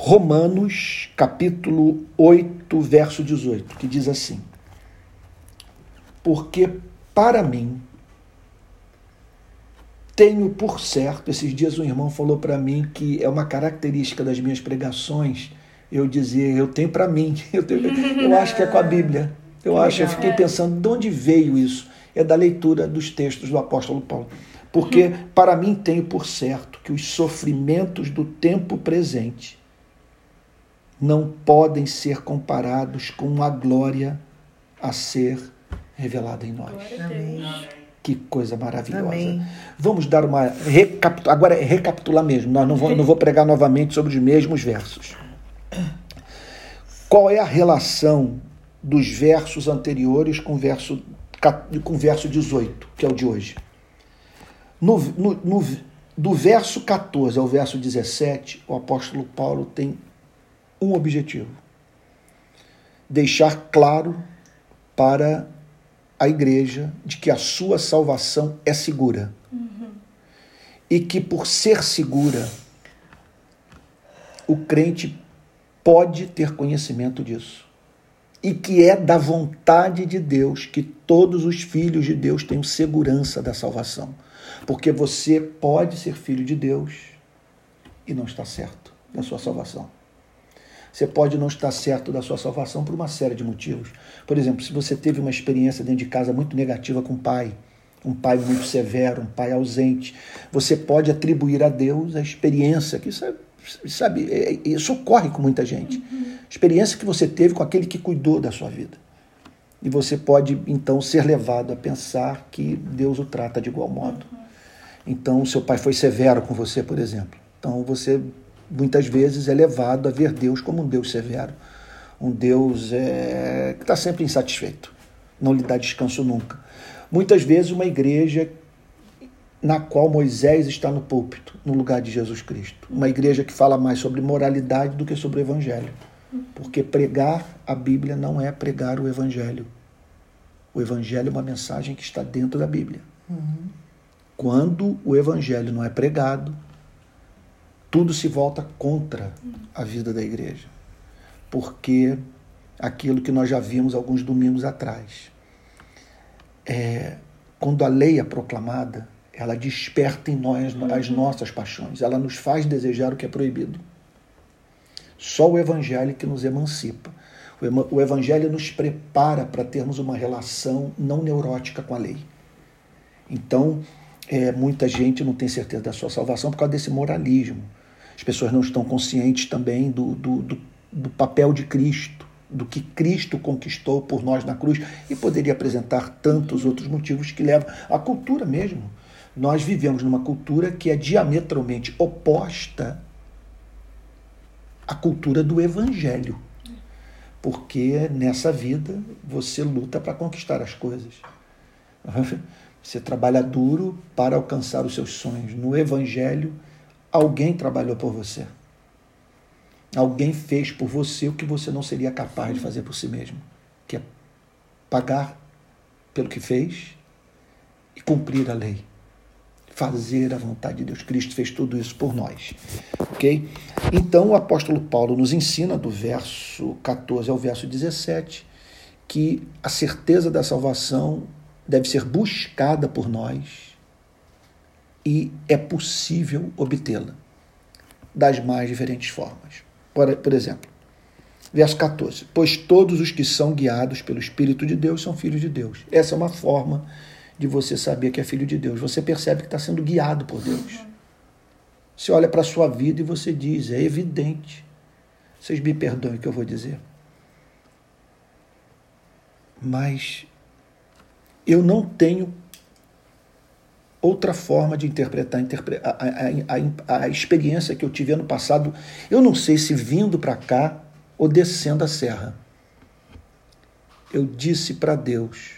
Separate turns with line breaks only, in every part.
Romanos, capítulo 8, verso 18, que diz assim: Porque para mim tenho por certo, esses dias um irmão falou para mim que é uma característica das minhas pregações eu dizer, eu tenho para mim, eu, tenho, eu acho que é com a Bíblia. Eu acho, eu fiquei pensando de onde veio isso. É da leitura dos textos do apóstolo Paulo. Porque para mim tenho por certo que os sofrimentos do tempo presente não podem ser comparados com a glória a ser revelada em nós. Amém. Que coisa maravilhosa. Amém. Vamos dar uma recapitulação. Agora é recapitular mesmo. Nós não vou, não vou pregar novamente sobre os mesmos versos. Qual é a relação dos versos anteriores com o verso, com o verso 18, que é o de hoje? No, no, no, do verso 14 ao verso 17, o apóstolo Paulo tem um objetivo: deixar claro para a igreja de que a sua salvação é segura. Uhum. E que por ser segura, o crente pode ter conhecimento disso. E que é da vontade de Deus que todos os filhos de Deus tenham segurança da salvação. Porque você pode ser filho de Deus e não está certo da sua salvação. Você pode não estar certo da sua salvação por uma série de motivos. Por exemplo, se você teve uma experiência dentro de casa muito negativa com o pai, um pai muito severo, um pai ausente, você pode atribuir a Deus a experiência, que isso é sabe, é, é, isso ocorre com muita gente. Uhum. Experiência que você teve com aquele que cuidou da sua vida. E você pode, então, ser levado a pensar que Deus o trata de igual modo. Uhum. Então, seu pai foi severo com você, por exemplo. Então, você muitas vezes é levado a ver Deus como um Deus severo. Um Deus é, que está sempre insatisfeito. Não lhe dá descanso nunca. Muitas vezes, uma igreja na qual Moisés está no púlpito, no lugar de Jesus Cristo. Uma igreja que fala mais sobre moralidade do que sobre o evangelho. Porque pregar a Bíblia não é pregar o evangelho. O evangelho é uma mensagem que está dentro da Bíblia. Uhum. Quando o evangelho não é pregado, tudo se volta contra a vida da igreja. Porque aquilo que nós já vimos alguns domingos atrás. É, quando a lei é proclamada, ela desperta em nós as uhum. nossas paixões, ela nos faz desejar o que é proibido. Só o Evangelho que nos emancipa. O Evangelho nos prepara para termos uma relação não neurótica com a lei. Então, é, muita gente não tem certeza da sua salvação por causa desse moralismo. As pessoas não estão conscientes também do, do, do, do papel de Cristo, do que Cristo conquistou por nós na cruz, e poderia apresentar tantos outros motivos que levam à cultura mesmo nós vivemos numa cultura que é diametralmente oposta à cultura do evangelho. Porque nessa vida você luta para conquistar as coisas. Você trabalha duro para alcançar os seus sonhos. No evangelho, alguém trabalhou por você. Alguém fez por você o que você não seria capaz de fazer por si mesmo, que é pagar pelo que fez e cumprir a lei fazer a vontade de Deus. Cristo fez tudo isso por nós. Ok? Então o apóstolo Paulo nos ensina, do verso 14 ao verso 17, que a certeza da salvação deve ser buscada por nós e é possível obtê-la das mais diferentes formas. Por, por exemplo, verso 14: Pois todos os que são guiados pelo Espírito de Deus são filhos de Deus. Essa é uma forma de você saber que é filho de Deus. Você percebe que está sendo guiado por Deus. Você olha para a sua vida e você diz: é evidente. Vocês me perdoem o que eu vou dizer. Mas eu não tenho outra forma de interpretar a, a, a, a, experiência que eu tive ano passado. Eu não sei se vindo para cá ou descendo a serra. Eu disse para Deus: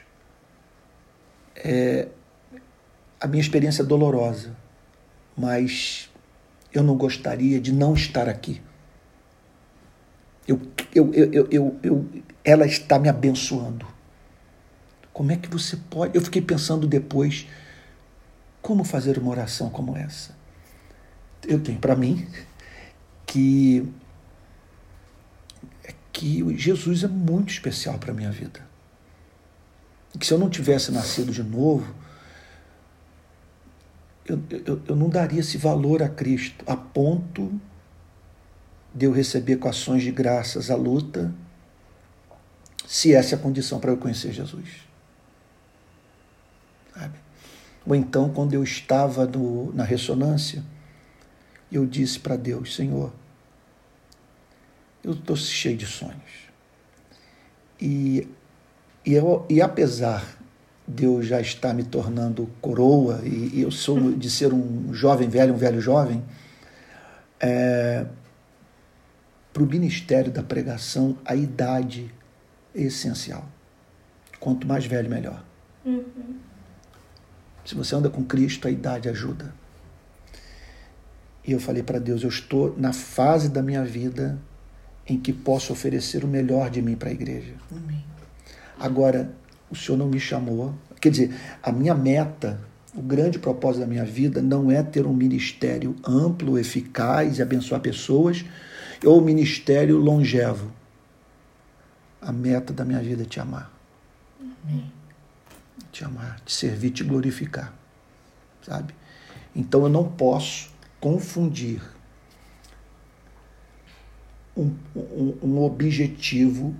é, a minha experiência é dolorosa, mas eu não gostaria de não estar aqui. Eu, eu, eu, eu, eu, ela está me abençoando. Como é que você pode? Eu fiquei pensando depois como fazer uma oração como essa. Eu tenho para mim que que Jesus é muito especial para minha vida. Que se eu não tivesse nascido de novo, eu, eu, eu não daria esse valor a Cristo, a ponto de eu receber com ações de graças a luta, se essa é a condição para eu conhecer Jesus. Sabe? Ou então, quando eu estava no, na ressonância, eu disse para Deus: Senhor, eu estou cheio de sonhos. E, e, eu, e apesar de eu já estar me tornando coroa, e, e eu sou de ser um jovem velho, um velho jovem, é, para o ministério da pregação, a idade é essencial. Quanto mais velho, melhor. Uhum. Se você anda com Cristo, a idade ajuda. E eu falei para Deus: eu estou na fase da minha vida em que posso oferecer o melhor de mim para a igreja. Amém. Agora, o Senhor não me chamou. Quer dizer, a minha meta, o grande propósito da minha vida não é ter um ministério amplo, eficaz e abençoar pessoas, ou um ministério longevo. A meta da minha vida é te amar. Amém. Te amar, te servir, te glorificar. Sabe? Então eu não posso confundir um, um, um objetivo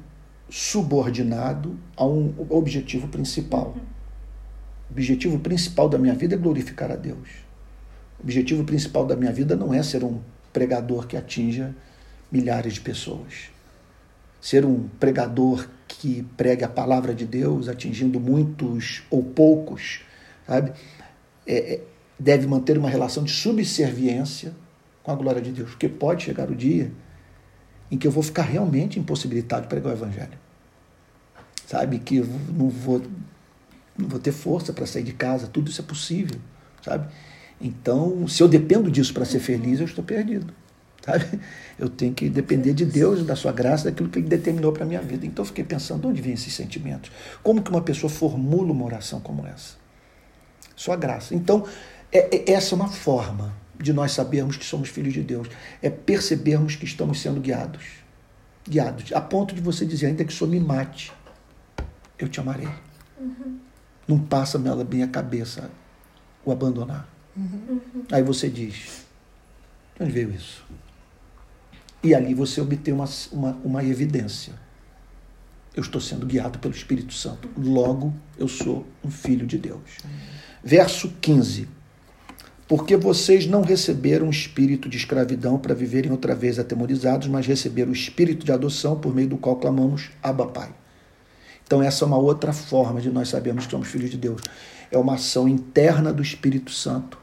subordinado a um objetivo principal. O objetivo principal da minha vida é glorificar a Deus. O objetivo principal da minha vida não é ser um pregador que atinja milhares de pessoas. Ser um pregador que pregue a palavra de Deus atingindo muitos ou poucos, sabe? É, é deve manter uma relação de subserviência com a glória de Deus, porque pode chegar o dia em que eu vou ficar realmente impossibilitado de pregar o evangelho. Sabe? Que eu não vou, não vou ter força para sair de casa, tudo isso é possível, sabe? Então, se eu dependo disso para ser feliz, eu estou perdido. Sabe? Eu tenho que depender de Deus, da sua graça, daquilo que Ele determinou para a minha vida. Então eu fiquei pensando, de onde vêm esses sentimentos? Como que uma pessoa formula uma oração como essa? Sua graça. Então, é, é, essa é uma forma de nós sabermos que somos filhos de Deus. É percebermos que estamos sendo guiados. Guiados. A ponto de você dizer, ainda que o Senhor me mate, eu te amarei. Uhum. Não passa pela minha cabeça o abandonar. Uhum. Aí você diz, de onde veio isso? E ali você obtém uma, uma, uma evidência. Eu estou sendo guiado pelo Espírito Santo. Logo, eu sou um filho de Deus. Verso 15 porque vocês não receberam o espírito de escravidão para viverem outra vez atemorizados, mas receberam o espírito de adoção por meio do qual clamamos Abba Pai. Então essa é uma outra forma de nós sabermos que somos filhos de Deus. É uma ação interna do Espírito Santo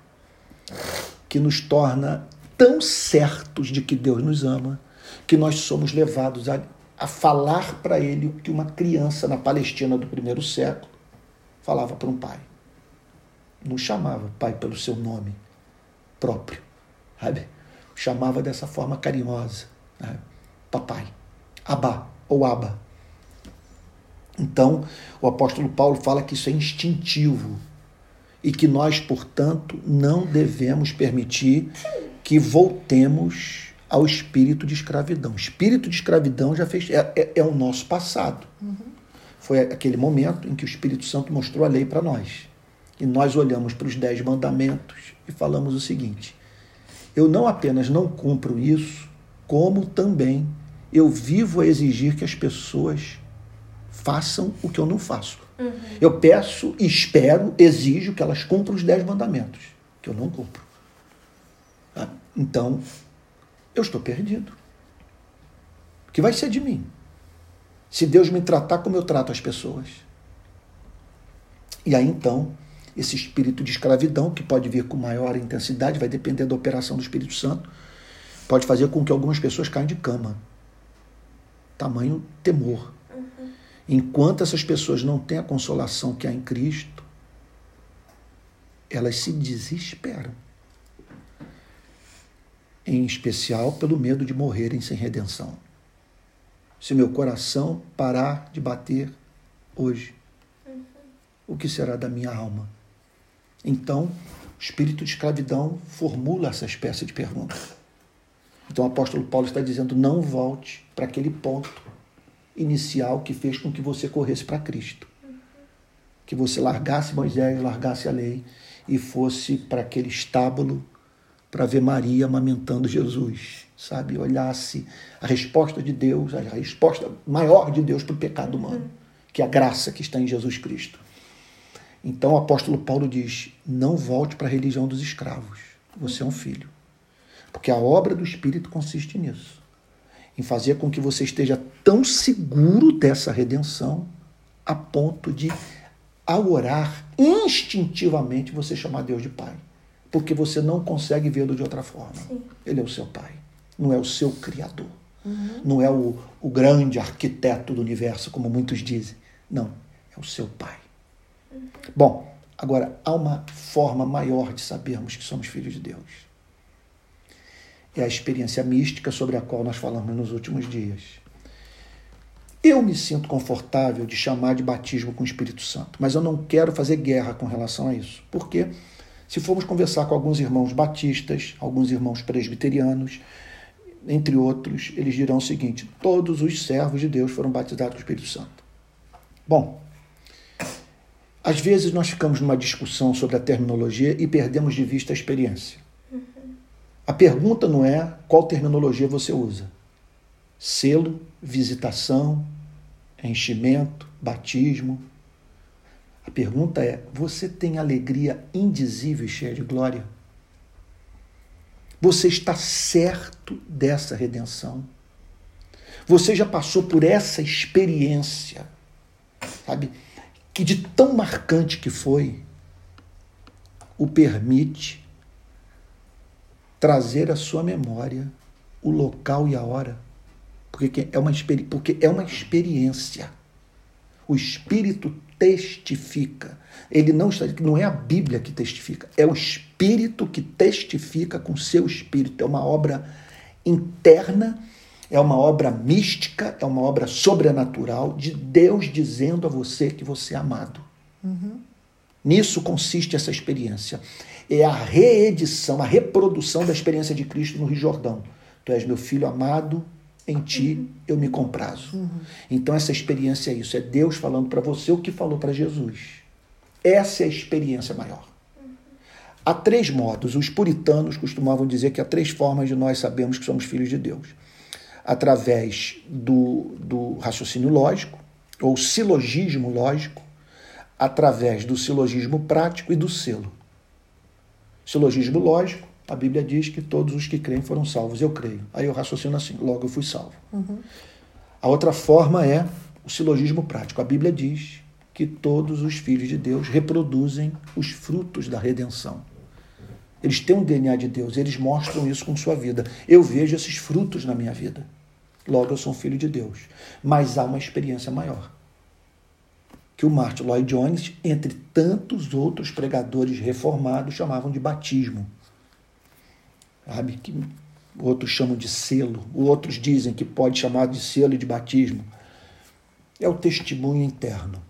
que nos torna tão certos de que Deus nos ama, que nós somos levados a, a falar para Ele o que uma criança na Palestina do primeiro século falava para um pai não chamava pai pelo seu nome próprio, sabe? Chamava dessa forma carinhosa, né? papai, abá ou aba. Então, o apóstolo Paulo fala que isso é instintivo e que nós, portanto, não devemos permitir que voltemos ao espírito de escravidão. O espírito de escravidão já fez é, é, é o nosso passado. Uhum. Foi aquele momento em que o Espírito Santo mostrou a lei para nós. E nós olhamos para os dez mandamentos e falamos o seguinte: eu não apenas não cumpro isso, como também eu vivo a exigir que as pessoas façam o que eu não faço. Uhum. Eu peço, espero, exijo que elas cumpram os dez mandamentos, que eu não cumpro. Então, eu estou perdido. O que vai ser de mim? Se Deus me tratar como eu trato as pessoas. E aí então esse espírito de escravidão, que pode vir com maior intensidade, vai depender da operação do Espírito Santo, pode fazer com que algumas pessoas caiam de cama. Tamanho temor. Uhum. Enquanto essas pessoas não têm a consolação que há em Cristo, elas se desesperam. Em especial pelo medo de morrerem sem redenção. Se meu coração parar de bater hoje, o que será da minha alma? Então, o espírito de escravidão formula essa espécie de pergunta. Então, o apóstolo Paulo está dizendo: não volte para aquele ponto inicial que fez com que você corresse para Cristo. Que você largasse Moisés, largasse a lei e fosse para aquele estábulo para ver Maria amamentando Jesus, sabe? Olhasse a resposta de Deus, a resposta maior de Deus para o pecado humano, que é a graça que está em Jesus Cristo. Então o apóstolo Paulo diz: não volte para a religião dos escravos, você é um filho. Porque a obra do Espírito consiste nisso em fazer com que você esteja tão seguro dessa redenção a ponto de, ao orar, instintivamente você chamar Deus de Pai. Porque você não consegue vê-lo de outra forma. Sim. Ele é o seu Pai, não é o seu Criador. Uhum. Não é o, o grande arquiteto do universo, como muitos dizem. Não, é o seu Pai. Uhum. Bom, agora, há uma forma maior de sabermos que somos filhos de Deus é a experiência mística sobre a qual nós falamos nos últimos dias. Eu me sinto confortável de chamar de batismo com o Espírito Santo, mas eu não quero fazer guerra com relação a isso. Por quê? Se formos conversar com alguns irmãos batistas, alguns irmãos presbiterianos, entre outros, eles dirão o seguinte: todos os servos de Deus foram batizados com o Espírito Santo. Bom, às vezes nós ficamos numa discussão sobre a terminologia e perdemos de vista a experiência. A pergunta não é qual terminologia você usa. Selo, visitação, enchimento, batismo. A pergunta é: você tem alegria indizível e cheia de glória? Você está certo dessa redenção? Você já passou por essa experiência, sabe? Que de tão marcante que foi, o permite trazer à sua memória o local e a hora, porque é uma, porque é uma experiência. O Espírito testifica. Ele não está, não é a Bíblia que testifica, é o Espírito que testifica com seu Espírito. É uma obra interna, é uma obra mística, é uma obra sobrenatural de Deus dizendo a você que você é amado. Uhum. Nisso consiste essa experiência é a reedição, a reprodução da experiência de Cristo no Rio Jordão. Tu és meu filho amado, em ti eu me comprazo. Uhum. Então essa experiência é isso, é Deus falando para você o que falou para Jesus. Essa é a experiência maior. Há três modos. Os puritanos costumavam dizer que há três formas de nós sabermos que somos filhos de Deus: através do, do raciocínio lógico, ou silogismo lógico, através do silogismo prático e do selo. Silogismo lógico, a Bíblia diz que todos os que creem foram salvos. Eu creio. Aí eu raciocino assim, logo eu fui salvo. Uhum. A outra forma é o silogismo prático. A Bíblia diz que todos os filhos de Deus reproduzem os frutos da redenção. Eles têm um DNA de Deus, eles mostram isso com sua vida. Eu vejo esses frutos na minha vida. Logo eu sou um filho de Deus. Mas há uma experiência maior que o Martin Lloyd Jones, entre tantos outros pregadores reformados, chamavam de batismo. Sabe? Que outros chamam de selo, outros dizem que pode chamar de selo e de batismo. É o testemunho interno.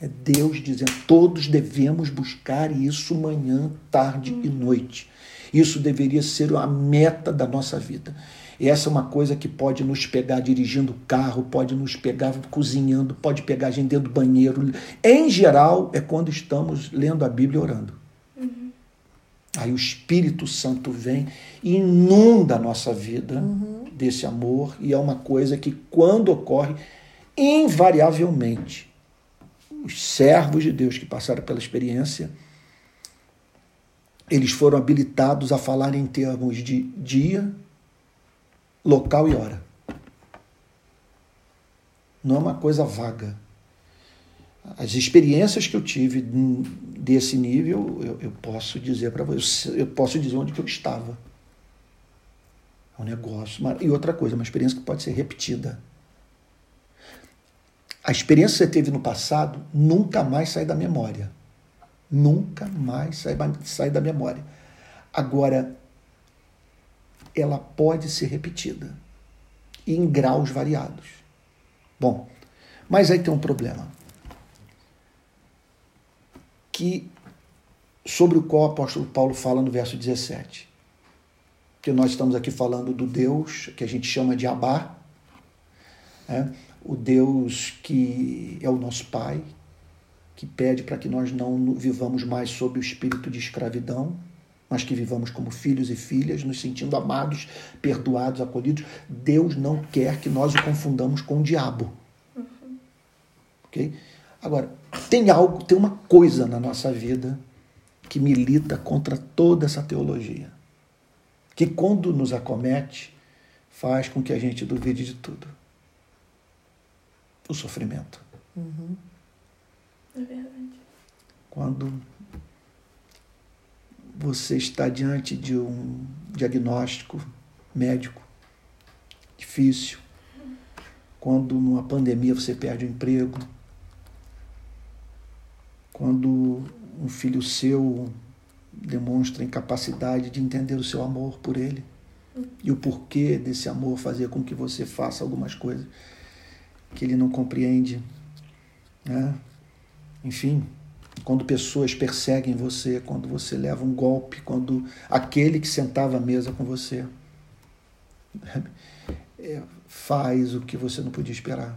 É Deus dizendo: todos devemos buscar isso manhã, tarde hum. e noite. Isso deveria ser a meta da nossa vida. E essa é uma coisa que pode nos pegar dirigindo o carro, pode nos pegar cozinhando, pode pegar a gente dentro do banheiro. Em geral, é quando estamos lendo a Bíblia e orando. Aí o Espírito Santo vem e inunda a nossa vida uhum. desse amor, e é uma coisa que, quando ocorre, invariavelmente, os servos de Deus que passaram pela experiência, eles foram habilitados a falar em termos de dia, local e hora. Não é uma coisa vaga. As experiências que eu tive desse nível, eu, eu posso dizer para você, eu posso dizer onde que eu estava. É um negócio. E outra coisa, uma experiência que pode ser repetida. A experiência que você teve no passado nunca mais sai da memória. Nunca mais sai, sai da memória. Agora, ela pode ser repetida em graus variados. Bom, mas aí tem um problema que sobre o qual o apóstolo Paulo fala no verso 17. Que nós estamos aqui falando do Deus que a gente chama de Abá. Né? o Deus que é o nosso Pai, que pede para que nós não vivamos mais sob o espírito de escravidão, mas que vivamos como filhos e filhas, nos sentindo amados, perdoados, acolhidos. Deus não quer que nós o confundamos com o diabo. Uhum. Ok? Agora, tem algo, tem uma coisa na nossa vida que milita contra toda essa teologia, que quando nos acomete, faz com que a gente duvide de tudo o sofrimento.
Uhum. É verdade.
Quando você está diante de um diagnóstico médico difícil, quando numa pandemia você perde o emprego, quando um filho seu demonstra incapacidade de entender o seu amor por ele e o porquê desse amor fazer com que você faça algumas coisas que ele não compreende. Né? Enfim, quando pessoas perseguem você, quando você leva um golpe, quando aquele que sentava à mesa com você é, faz o que você não podia esperar.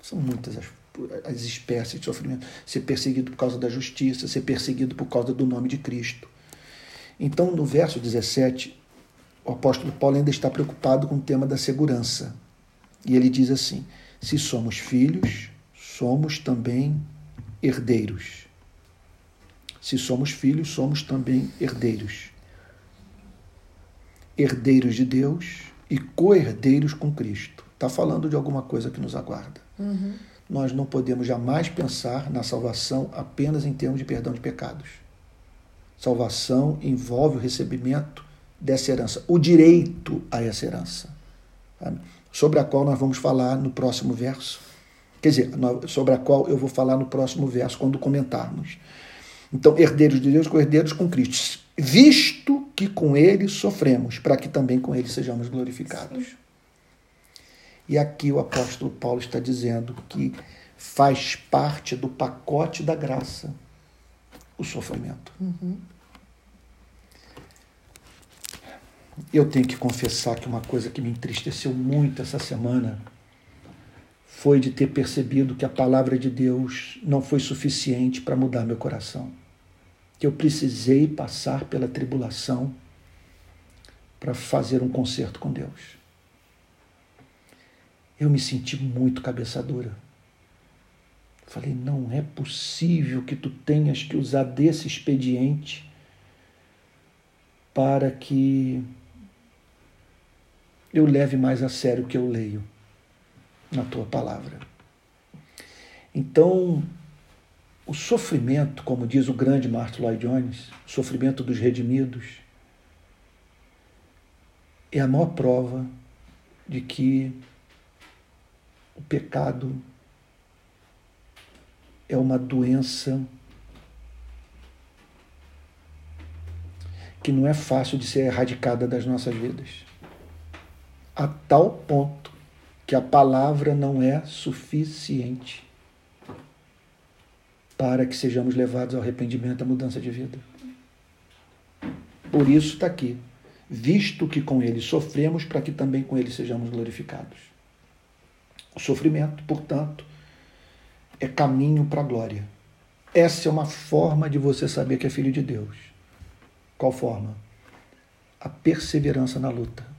São muitas as, as espécies de sofrimento. Ser perseguido por causa da justiça, ser perseguido por causa do nome de Cristo. Então, no verso 17, o apóstolo Paulo ainda está preocupado com o tema da segurança. E ele diz assim: se somos filhos, somos também herdeiros. Se somos filhos, somos também herdeiros. Herdeiros de Deus e co-herdeiros com Cristo. Está falando de alguma coisa que nos aguarda.
Uhum.
Nós não podemos jamais pensar na salvação apenas em termos de perdão de pecados. Salvação envolve o recebimento dessa herança, o direito a essa herança. Sobre a qual nós vamos falar no próximo verso. Quer dizer, sobre a qual eu vou falar no próximo verso, quando comentarmos. Então, herdeiros de Deus herdeiros com Cristo, visto que com ele sofremos, para que também com ele sejamos glorificados. Sim. E aqui o apóstolo Paulo está dizendo que faz parte do pacote da graça o sofrimento.
Uhum.
Eu tenho que confessar que uma coisa que me entristeceu muito essa semana foi de ter percebido que a palavra de Deus não foi suficiente para mudar meu coração. Que eu precisei passar pela tribulação para fazer um concerto com Deus. Eu me senti muito cabeça dura. Falei, não é possível que tu tenhas que usar desse expediente para que eu leve mais a sério o que eu leio na tua palavra. Então, o sofrimento, como diz o grande Martin Lloyd Jones, o sofrimento dos redimidos, é a maior prova de que o pecado é uma doença que não é fácil de ser erradicada das nossas vidas a tal ponto que a palavra não é suficiente para que sejamos levados ao arrependimento, à mudança de vida. Por isso está aqui, visto que com ele sofremos, para que também com ele sejamos glorificados. O sofrimento, portanto, é caminho para a glória. Essa é uma forma de você saber que é filho de Deus. Qual forma? A perseverança na luta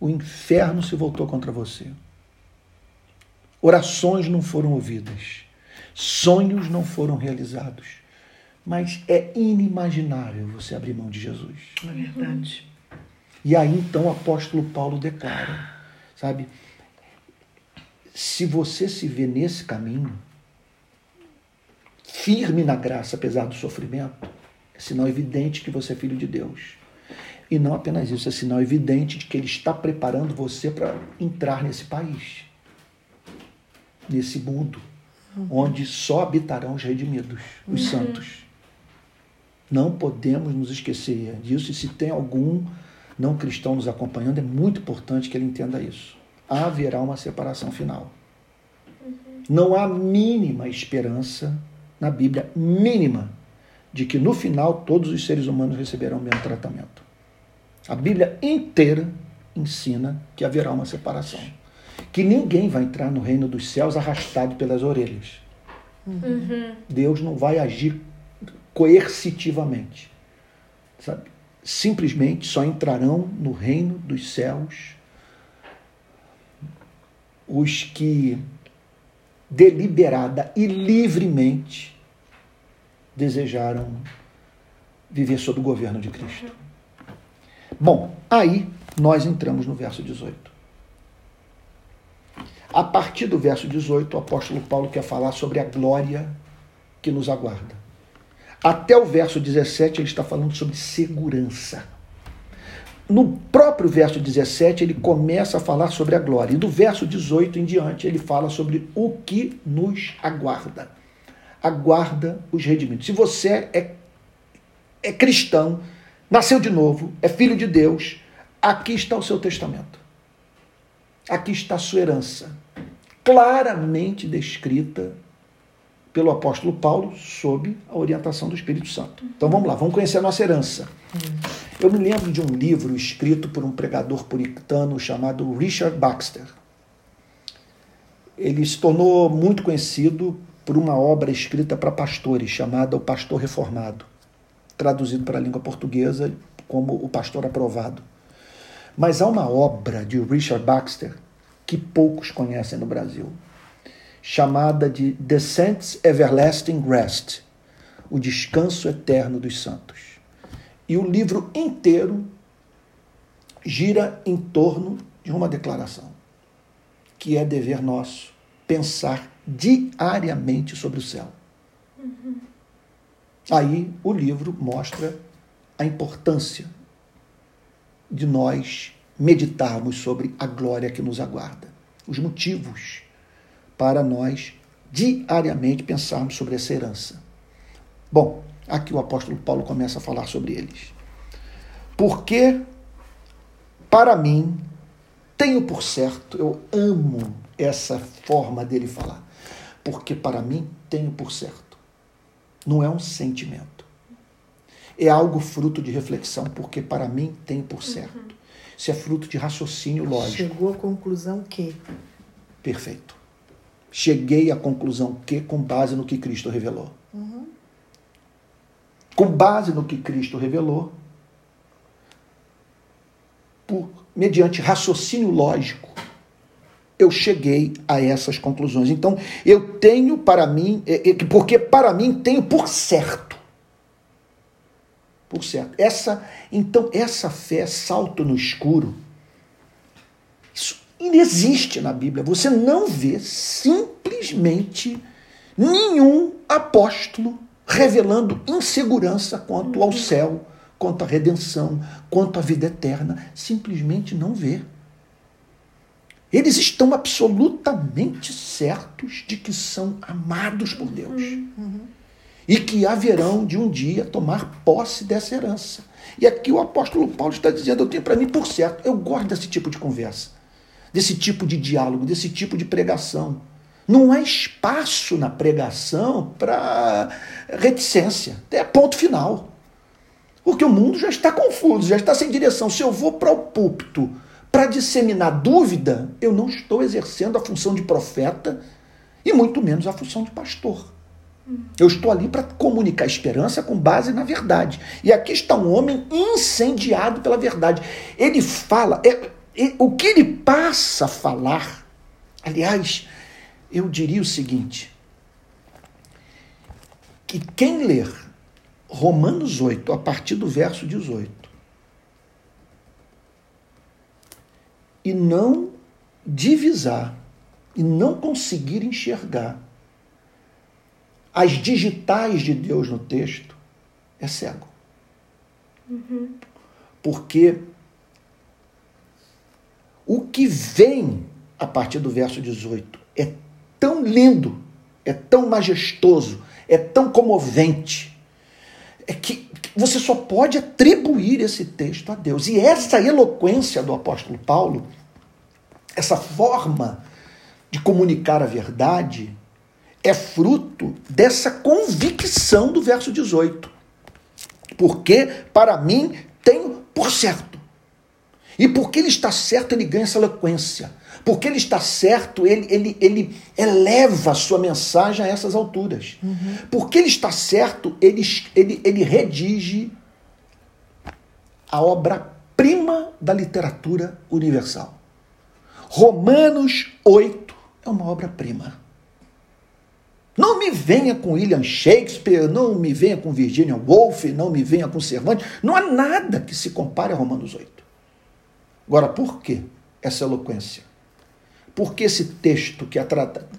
o inferno se voltou contra você. Orações não foram ouvidas, sonhos não foram realizados, mas é inimaginável você abrir mão de Jesus.
É verdade.
E aí então o apóstolo Paulo declara, sabe? Se você se vê nesse caminho, firme na graça, apesar do sofrimento, é sinal evidente que você é filho de Deus. E não apenas isso, é sinal evidente de que ele está preparando você para entrar nesse país, nesse mundo, uhum. onde só habitarão os redimidos, os uhum. santos. Não podemos nos esquecer disso, e se tem algum não cristão nos acompanhando, é muito importante que ele entenda isso. Haverá uma separação final. Não há mínima esperança na Bíblia, mínima, de que no final todos os seres humanos receberão o mesmo tratamento. A Bíblia inteira ensina que haverá uma separação. que ninguém vai entrar no reino dos céus arrastado pelas orelhas.
Uhum.
Deus não vai agir coercitivamente. Sabe? Simplesmente só entrarão no reino dos céus os que deliberada e livremente desejaram viver sob o governo de Cristo. Bom, aí nós entramos no verso 18. A partir do verso 18, o apóstolo Paulo quer falar sobre a glória que nos aguarda. Até o verso 17, ele está falando sobre segurança. No próprio verso 17, ele começa a falar sobre a glória. E do verso 18 em diante, ele fala sobre o que nos aguarda. Aguarda os redimidos. Se você é, é cristão, nasceu de novo, é filho de Deus, aqui está o seu testamento. Aqui está a sua herança, claramente descrita pelo apóstolo Paulo sob a orientação do Espírito Santo. Então vamos lá, vamos conhecer a nossa herança. Eu me lembro de um livro escrito por um pregador puritano chamado Richard Baxter. Ele se tornou muito conhecido por uma obra escrita para pastores chamada O Pastor Reformado, traduzido para a língua portuguesa como O Pastor Aprovado. Mas há uma obra de Richard Baxter que poucos conhecem no Brasil, chamada de The Saints Everlasting Rest, o descanso eterno dos santos. E o livro inteiro gira em torno de uma declaração, que é dever nosso pensar diariamente sobre o céu. Uhum. Aí o livro mostra a importância de nós meditarmos sobre a glória que nos aguarda, os motivos para nós diariamente pensarmos sobre essa herança. Bom, aqui o apóstolo Paulo começa a falar sobre eles. Porque, para mim, tenho por certo, eu amo essa forma dele falar. Porque, para mim, tenho por certo. Não é um sentimento. É algo fruto de reflexão, porque, para mim, tenho por certo. Uhum. Isso é fruto de raciocínio lógico.
Chegou à conclusão que.
Perfeito. Cheguei à conclusão que, com base no que Cristo revelou.
Uhum.
Com base no que Cristo revelou, por, mediante raciocínio lógico, eu cheguei a essas conclusões. Então, eu tenho para mim, é, é, porque para mim tenho por certo. Por certo. Essa, então, essa fé salto no escuro. Isso inexiste na Bíblia. Você não vê simplesmente nenhum apóstolo revelando insegurança quanto ao céu, quanto à redenção, quanto à vida eterna. Simplesmente não vê. Eles estão absolutamente certos de que são amados por Deus. Uhum. E que haverão de um dia tomar posse dessa herança. E aqui o apóstolo Paulo está dizendo: eu tenho para mim por certo. Eu gosto desse tipo de conversa, desse tipo de diálogo, desse tipo de pregação. Não há espaço na pregação para reticência. É ponto final. Porque o mundo já está confuso, já está sem direção. Se eu vou para o púlpito para disseminar dúvida, eu não estou exercendo a função de profeta e muito menos a função de pastor. Eu estou ali para comunicar esperança com base na verdade. E aqui está um homem incendiado pela verdade. Ele fala, é, o que ele passa a falar, aliás, eu diria o seguinte: que quem ler Romanos 8, a partir do verso 18, e não divisar, e não conseguir enxergar as digitais de Deus no texto, é cego.
Uhum.
Porque o que vem a partir do verso 18 é tão lindo, é tão majestoso, é tão comovente, é que você só pode atribuir esse texto a Deus. E essa eloquência do apóstolo Paulo, essa forma de comunicar a verdade, é fruto dessa convicção do verso 18. Porque, para mim, tenho por certo. E porque ele está certo, ele ganha essa eloquência. Porque ele está certo, ele, ele, ele eleva a sua mensagem a essas alturas. Uhum. Porque ele está certo, ele, ele, ele redige a obra-prima da literatura universal. Romanos 8 é uma obra-prima. Não me venha com William Shakespeare, não me venha com Virginia Woolf, não me venha com Cervantes. Não há nada que se compare a Romanos 8. Agora, por que essa eloquência? Por que esse texto que há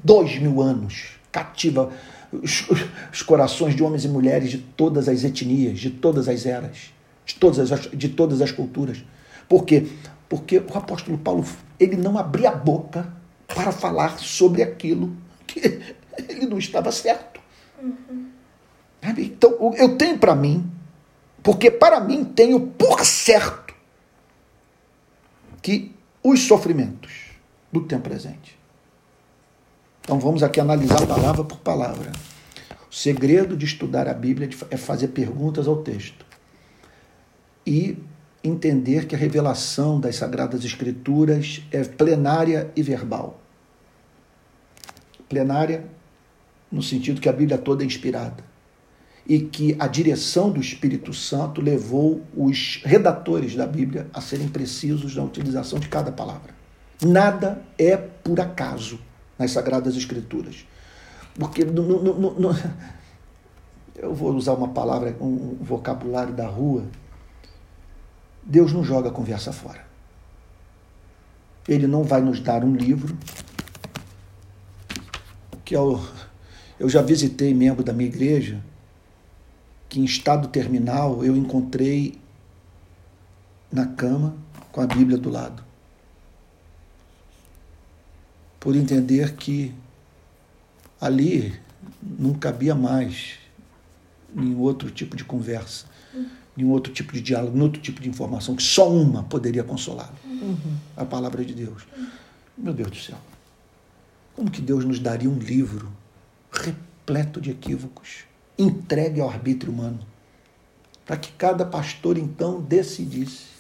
dois mil anos cativa os, os, corações de homens e mulheres de todas as etnias, de todas as eras, de todas as, de todas as culturas? Por quê? Porque o apóstolo Paulo ele não abria a boca para falar sobre aquilo que ele não estava certo. Uhum. Então, eu tenho para mim, porque para mim tenho por certo que os sofrimentos do tempo presente. Então vamos aqui analisar palavra por palavra. O segredo de estudar a Bíblia é fazer perguntas ao texto e entender que a revelação das Sagradas Escrituras é plenária e verbal. Plenária no sentido que a Bíblia toda é inspirada e que a direção do Espírito Santo levou os redatores da Bíblia a serem precisos na utilização de cada palavra. Nada é por acaso nas Sagradas Escrituras. Porque no, no, no, eu vou usar uma palavra, um vocabulário da rua. Deus não joga a conversa fora. Ele não vai nos dar um livro que o eu já visitei membro da minha igreja que em estado terminal eu encontrei na cama com a Bíblia do lado. Por entender que ali não cabia mais nenhum outro tipo de conversa, nenhum outro tipo de diálogo, nenhum outro tipo de informação, que só uma poderia consolá-lo. Uhum. A palavra de Deus. Meu Deus do céu. Como que Deus nos daria um livro repleto de equívocos, entregue ao arbítrio humano, para que cada pastor então decidisse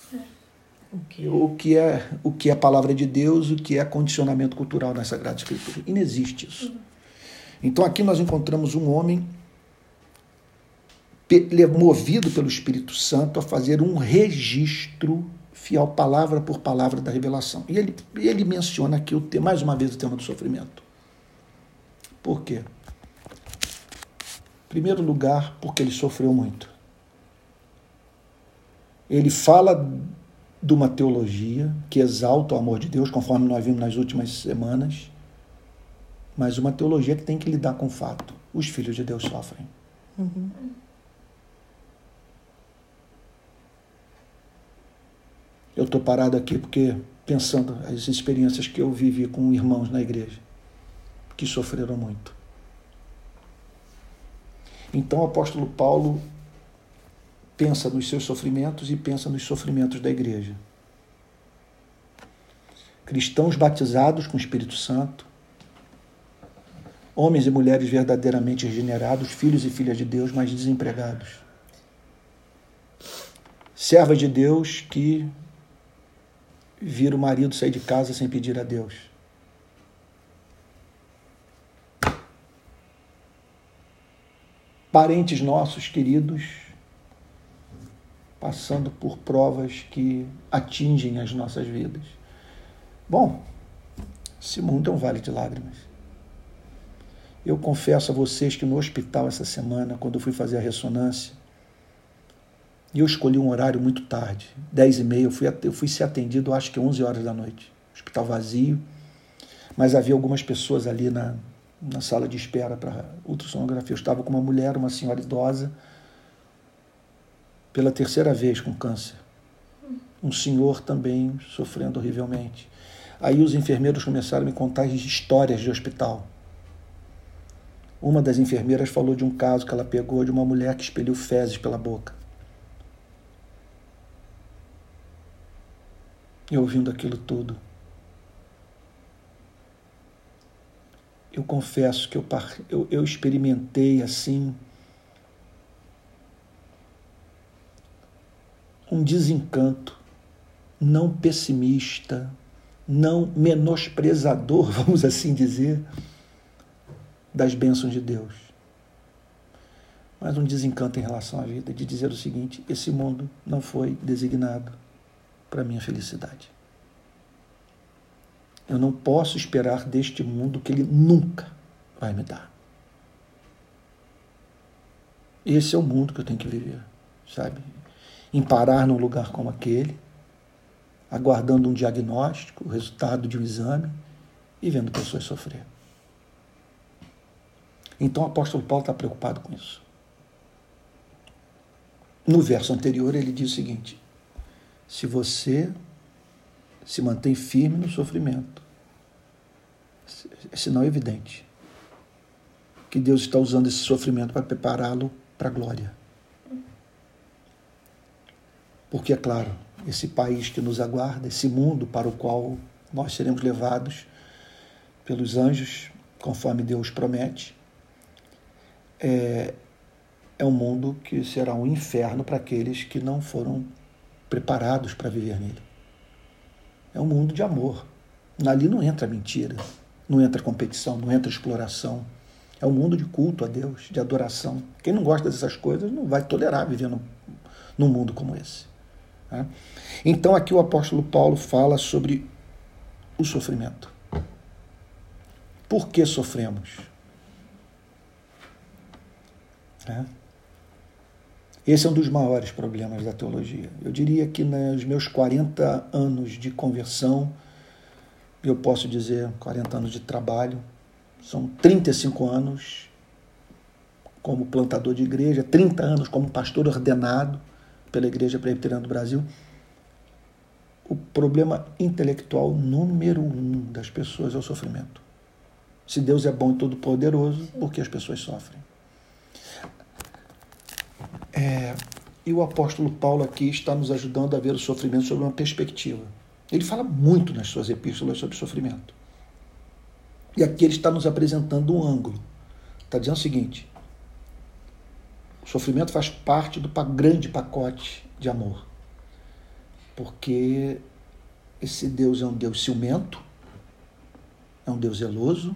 o que, é. o que é o que é a palavra de Deus, o que é condicionamento cultural na Sagrada Escritura. E não existe isso. Então aqui nós encontramos um homem movido pelo Espírito Santo a fazer um registro fiel palavra por palavra da revelação. E ele, ele menciona aqui o mais uma vez o tema do sofrimento. Por quê? Primeiro lugar, porque ele sofreu muito. Ele fala de uma teologia que exalta o amor de Deus, conforme nós vimos nas últimas semanas, mas uma teologia que tem que lidar com o fato: os filhos de Deus sofrem. Uhum. Eu estou parado aqui porque pensando as experiências que eu vivi com irmãos na igreja que sofreram muito. Então o apóstolo Paulo pensa nos seus sofrimentos e pensa nos sofrimentos da igreja. Cristãos batizados com o Espírito Santo, homens e mulheres verdadeiramente regenerados, filhos e filhas de Deus, mas desempregados. Servas de Deus que viram o marido sair de casa sem pedir a Deus. Parentes nossos queridos passando por provas que atingem as nossas vidas. Bom, esse mundo é um vale de lágrimas. Eu confesso a vocês que no hospital essa semana, quando eu fui fazer a ressonância, eu escolhi um horário muito tarde, 10 e meia, eu fui, eu fui ser atendido acho que 11 horas da noite. Hospital vazio, mas havia algumas pessoas ali na, na sala de espera para ultrassonografia. Eu estava com uma mulher, uma senhora idosa, pela terceira vez com câncer. Um senhor também sofrendo horrivelmente. Aí os enfermeiros começaram a me contar histórias de hospital. Uma das enfermeiras falou de um caso que ela pegou de uma mulher que expeliu fezes pela boca. E ouvindo aquilo tudo, eu confesso que eu, eu, eu experimentei assim um desencanto, não pessimista, não menosprezador, vamos assim dizer, das bênçãos de Deus, mas um desencanto em relação à vida, de dizer o seguinte: esse mundo não foi designado para minha felicidade. Eu não posso esperar deste mundo que ele nunca vai me dar. Esse é o mundo que eu tenho que viver, sabe? Em parar num lugar como aquele, aguardando um diagnóstico, o resultado de um exame e vendo pessoas sofrer. Então o apóstolo Paulo está preocupado com isso. No verso anterior ele diz o seguinte: se você se mantém firme no sofrimento, é sinal evidente que Deus está usando esse sofrimento para prepará-lo para a glória. Porque, é claro, esse país que nos aguarda, esse mundo para o qual nós seremos levados pelos anjos, conforme Deus promete, é, é um mundo que será um inferno para aqueles que não foram preparados para viver nele. É um mundo de amor. Ali não entra mentira, não entra competição, não entra exploração. É um mundo de culto a Deus, de adoração. Quem não gosta dessas coisas não vai tolerar viver num, num mundo como esse. Né? Então aqui o apóstolo Paulo fala sobre o sofrimento. Por que sofremos? É. Esse é um dos maiores problemas da teologia. Eu diria que nos meus 40 anos de conversão, eu posso dizer 40 anos de trabalho, são 35 anos como plantador de igreja, 30 anos como pastor ordenado pela Igreja Presbiteriana do Brasil. O problema intelectual número um das pessoas é o sofrimento. Se Deus é bom e todo-poderoso, por que as pessoas sofrem? É, e o apóstolo Paulo aqui está nos ajudando a ver o sofrimento sob uma perspectiva. Ele fala muito nas suas epístolas sobre sofrimento. E aqui ele está nos apresentando um ângulo. Está dizendo o seguinte: o sofrimento faz parte do grande pacote de amor. Porque esse Deus é um Deus ciumento, é um Deus zeloso.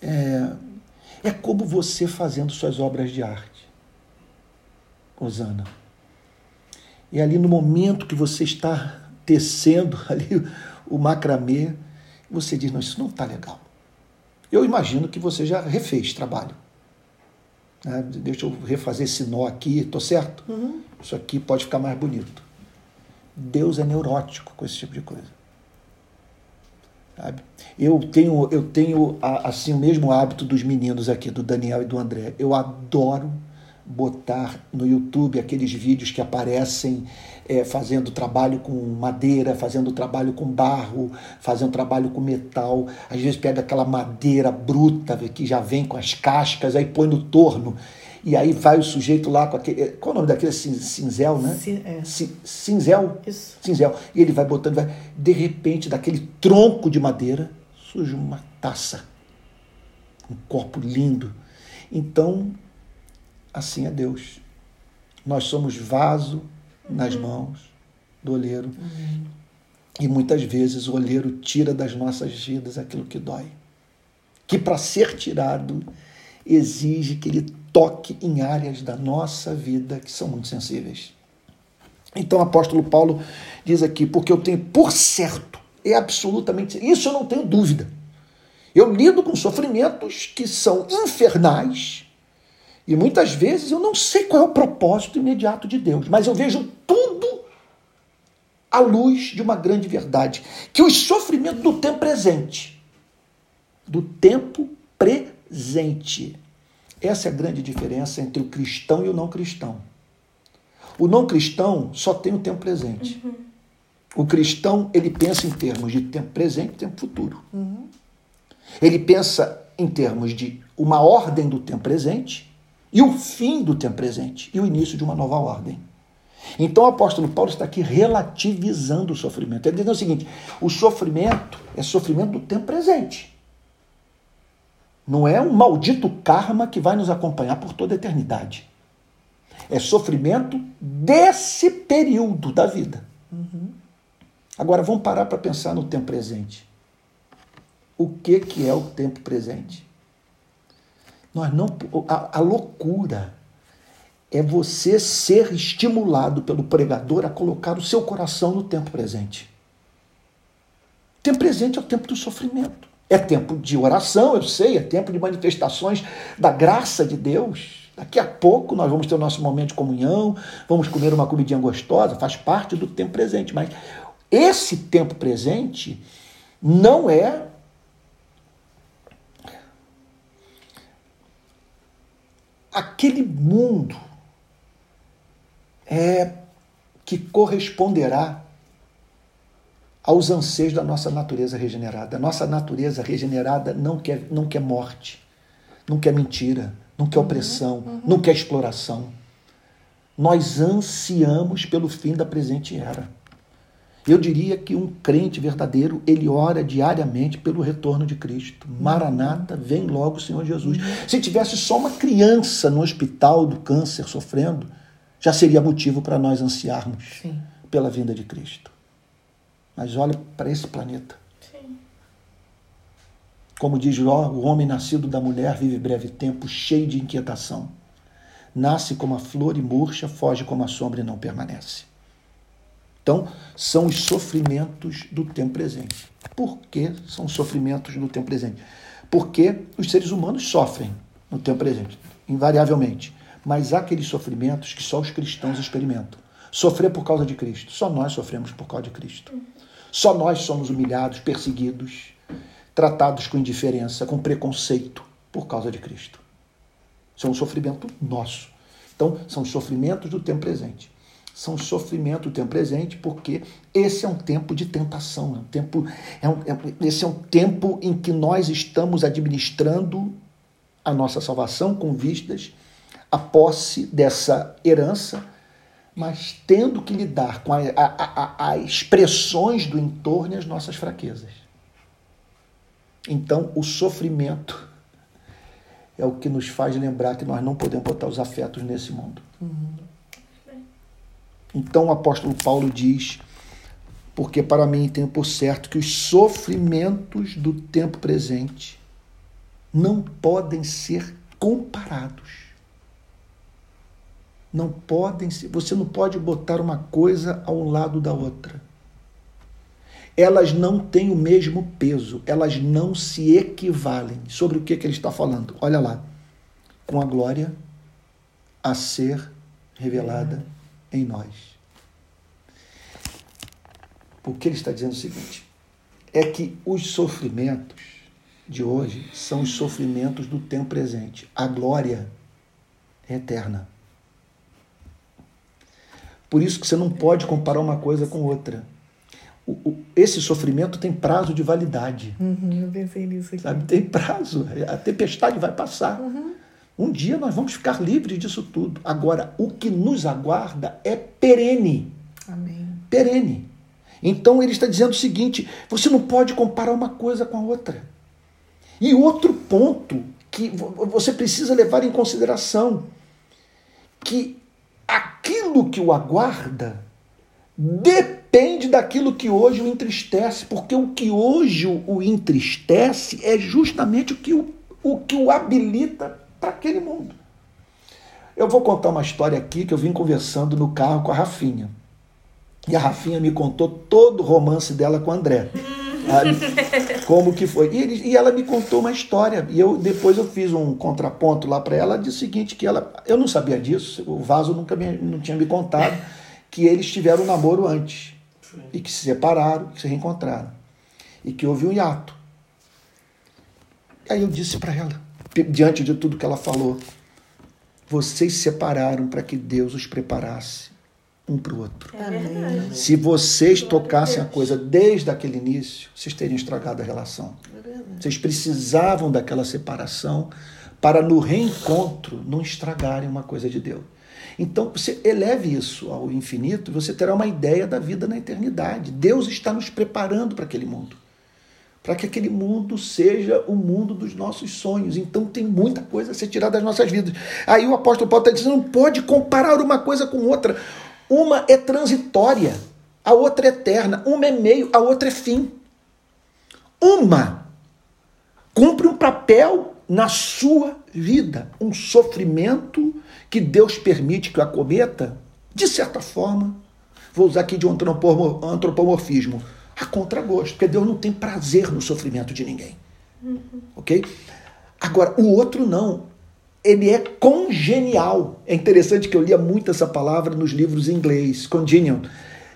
É, é como você fazendo suas obras de arte, Osana. E ali no momento que você está tecendo ali o macramê, você diz, não, isso não está legal. Eu imagino que você já refez trabalho. Né? Deixa eu refazer esse nó aqui, estou certo? Uhum. Isso aqui pode ficar mais bonito. Deus é neurótico com esse tipo de coisa. Sabe? Eu tenho, eu tenho assim o mesmo hábito dos meninos aqui, do Daniel e do André. Eu adoro botar no YouTube aqueles vídeos que aparecem é, fazendo trabalho com madeira, fazendo trabalho com barro, fazendo trabalho com metal. Às vezes pega aquela madeira bruta que já vem com as cascas, aí põe no torno. E aí vai o sujeito lá com aquele. Qual é o nome daquele? Cinzel, né?
É.
Cinzel.
Isso.
Cinzel. E ele vai botando, vai. De repente, daquele tronco de madeira, surge uma taça. Um copo lindo. Então, assim é Deus. Nós somos vaso nas uhum. mãos do olheiro. Uhum. E muitas vezes o olheiro tira das nossas vidas aquilo que dói. Que para ser tirado exige que ele toque em áreas da nossa vida que são muito sensíveis. Então o apóstolo Paulo diz aqui, porque eu tenho por certo, é absolutamente, isso eu não tenho dúvida. Eu lido com sofrimentos que são infernais, e muitas vezes eu não sei qual é o propósito imediato de Deus, mas eu vejo tudo à luz de uma grande verdade: que os sofrimentos do tempo presente, do tempo presente, essa é a grande diferença entre o cristão e o não cristão. O não cristão só tem o tempo presente. Uhum. O cristão, ele pensa em termos de tempo presente e tempo futuro. Uhum. Ele pensa em termos de uma ordem do tempo presente e o fim do tempo presente e o início de uma nova ordem. Então o apóstolo Paulo está aqui relativizando o sofrimento. Ele diz o seguinte: o sofrimento é sofrimento do tempo presente. Não é um maldito karma que vai nos acompanhar por toda a eternidade. É sofrimento desse período da vida. Uhum. Agora vamos parar para pensar no tempo presente. O que, que é o tempo presente? Nós não, a, a loucura é você ser estimulado pelo pregador a colocar o seu coração no tempo presente. O tempo presente é o tempo do sofrimento. É tempo de oração, eu sei, é tempo de manifestações da graça de Deus. Daqui a pouco nós vamos ter o nosso momento de comunhão, vamos comer uma comidinha gostosa, faz parte do tempo presente. Mas esse tempo presente não é aquele mundo é que corresponderá aos anseios da nossa natureza regenerada. A nossa natureza regenerada não quer, não quer morte, não quer mentira, não quer opressão, uhum. não quer exploração. Nós ansiamos pelo fim da presente era. Eu diria que um crente verdadeiro, ele ora diariamente pelo retorno de Cristo. Maranata, vem logo o Senhor Jesus. Se tivesse só uma criança no hospital do câncer sofrendo, já seria motivo para nós ansiarmos Sim. pela vinda de Cristo. Mas olha para esse planeta. Sim. Como diz Jó, o homem nascido da mulher vive breve tempo, cheio de inquietação. Nasce como a flor e murcha, foge como a sombra e não permanece. Então, são os sofrimentos do tempo presente. Por que são os sofrimentos do tempo presente? Porque os seres humanos sofrem no tempo presente, invariavelmente. Mas há aqueles sofrimentos que só os cristãos experimentam. Sofrer por causa de Cristo. Só nós sofremos por causa de Cristo. Só nós somos humilhados, perseguidos, tratados com indiferença, com preconceito por causa de Cristo. Isso é um sofrimento nosso. Então, são os sofrimentos do tempo presente. São os sofrimentos do tempo presente, porque esse é um tempo de tentação. É um tempo, é um, é, esse é um tempo em que nós estamos administrando a nossa salvação com vistas à posse dessa herança mas tendo que lidar com as expressões do entorno e as nossas fraquezas. Então, o sofrimento é o que nos faz lembrar que nós não podemos botar os afetos nesse mundo. Uhum. Então, o apóstolo Paulo diz: Porque para mim tenho por certo que os sofrimentos do tempo presente não podem ser comparados não podem ser, você não pode botar uma coisa ao lado da outra. Elas não têm o mesmo peso, elas não se equivalem. Sobre o que, que ele está falando? Olha lá. Com a glória a ser revelada em nós. O que ele está dizendo o seguinte: é que os sofrimentos de hoje são os sofrimentos do tempo presente. A glória é eterna. Por isso que você não pode comparar uma coisa com outra. O, o, esse sofrimento tem prazo de validade.
Uhum, eu pensei nisso aqui.
Sabe? Tem prazo. A tempestade vai passar. Uhum. Um dia nós vamos ficar livres disso tudo. Agora, o que nos aguarda é perene.
Amém.
Perene. Então ele está dizendo o seguinte: você não pode comparar uma coisa com a outra. E outro ponto que você precisa levar em consideração que aquilo que o aguarda depende daquilo que hoje o entristece, porque o que hoje o entristece é justamente o que o, o, que o habilita para aquele mundo. Eu vou contar uma história aqui que eu vim conversando no carro com a Rafinha. E a Rafinha me contou todo o romance dela com o André. Como que foi. E, ele, e, ela me contou uma história. E eu depois eu fiz um contraponto lá para ela, disse o seguinte, que ela. Eu não sabia disso, o Vaso nunca me, não tinha me contado, que eles tiveram um namoro antes. E que se separaram, que se reencontraram. E que houve um hiato. Aí eu disse para ela, diante de tudo que ela falou, vocês se separaram para que Deus os preparasse um para o outro. É Se vocês tocassem a coisa desde aquele início, vocês teriam estragado a relação. É vocês precisavam daquela separação para no reencontro não estragarem uma coisa de Deus. Então, você eleve isso ao infinito e você terá uma ideia da vida na eternidade. Deus está nos preparando para aquele mundo. Para que aquele mundo seja o mundo dos nossos sonhos. Então tem muita coisa a ser tirada das nossas vidas. Aí o apóstolo Paulo está dizendo: não pode comparar uma coisa com outra. Uma é transitória, a outra é eterna. Uma é meio, a outra é fim. Uma cumpre um papel na sua vida, um sofrimento que Deus permite que o acometa, de certa forma, vou usar aqui de um antropomorfismo, a contragosto, porque Deus não tem prazer no sofrimento de ninguém. Uhum. Ok? Agora, o outro não. Ele é congenial. É interessante que eu lia muito essa palavra nos livros em inglês, congenial.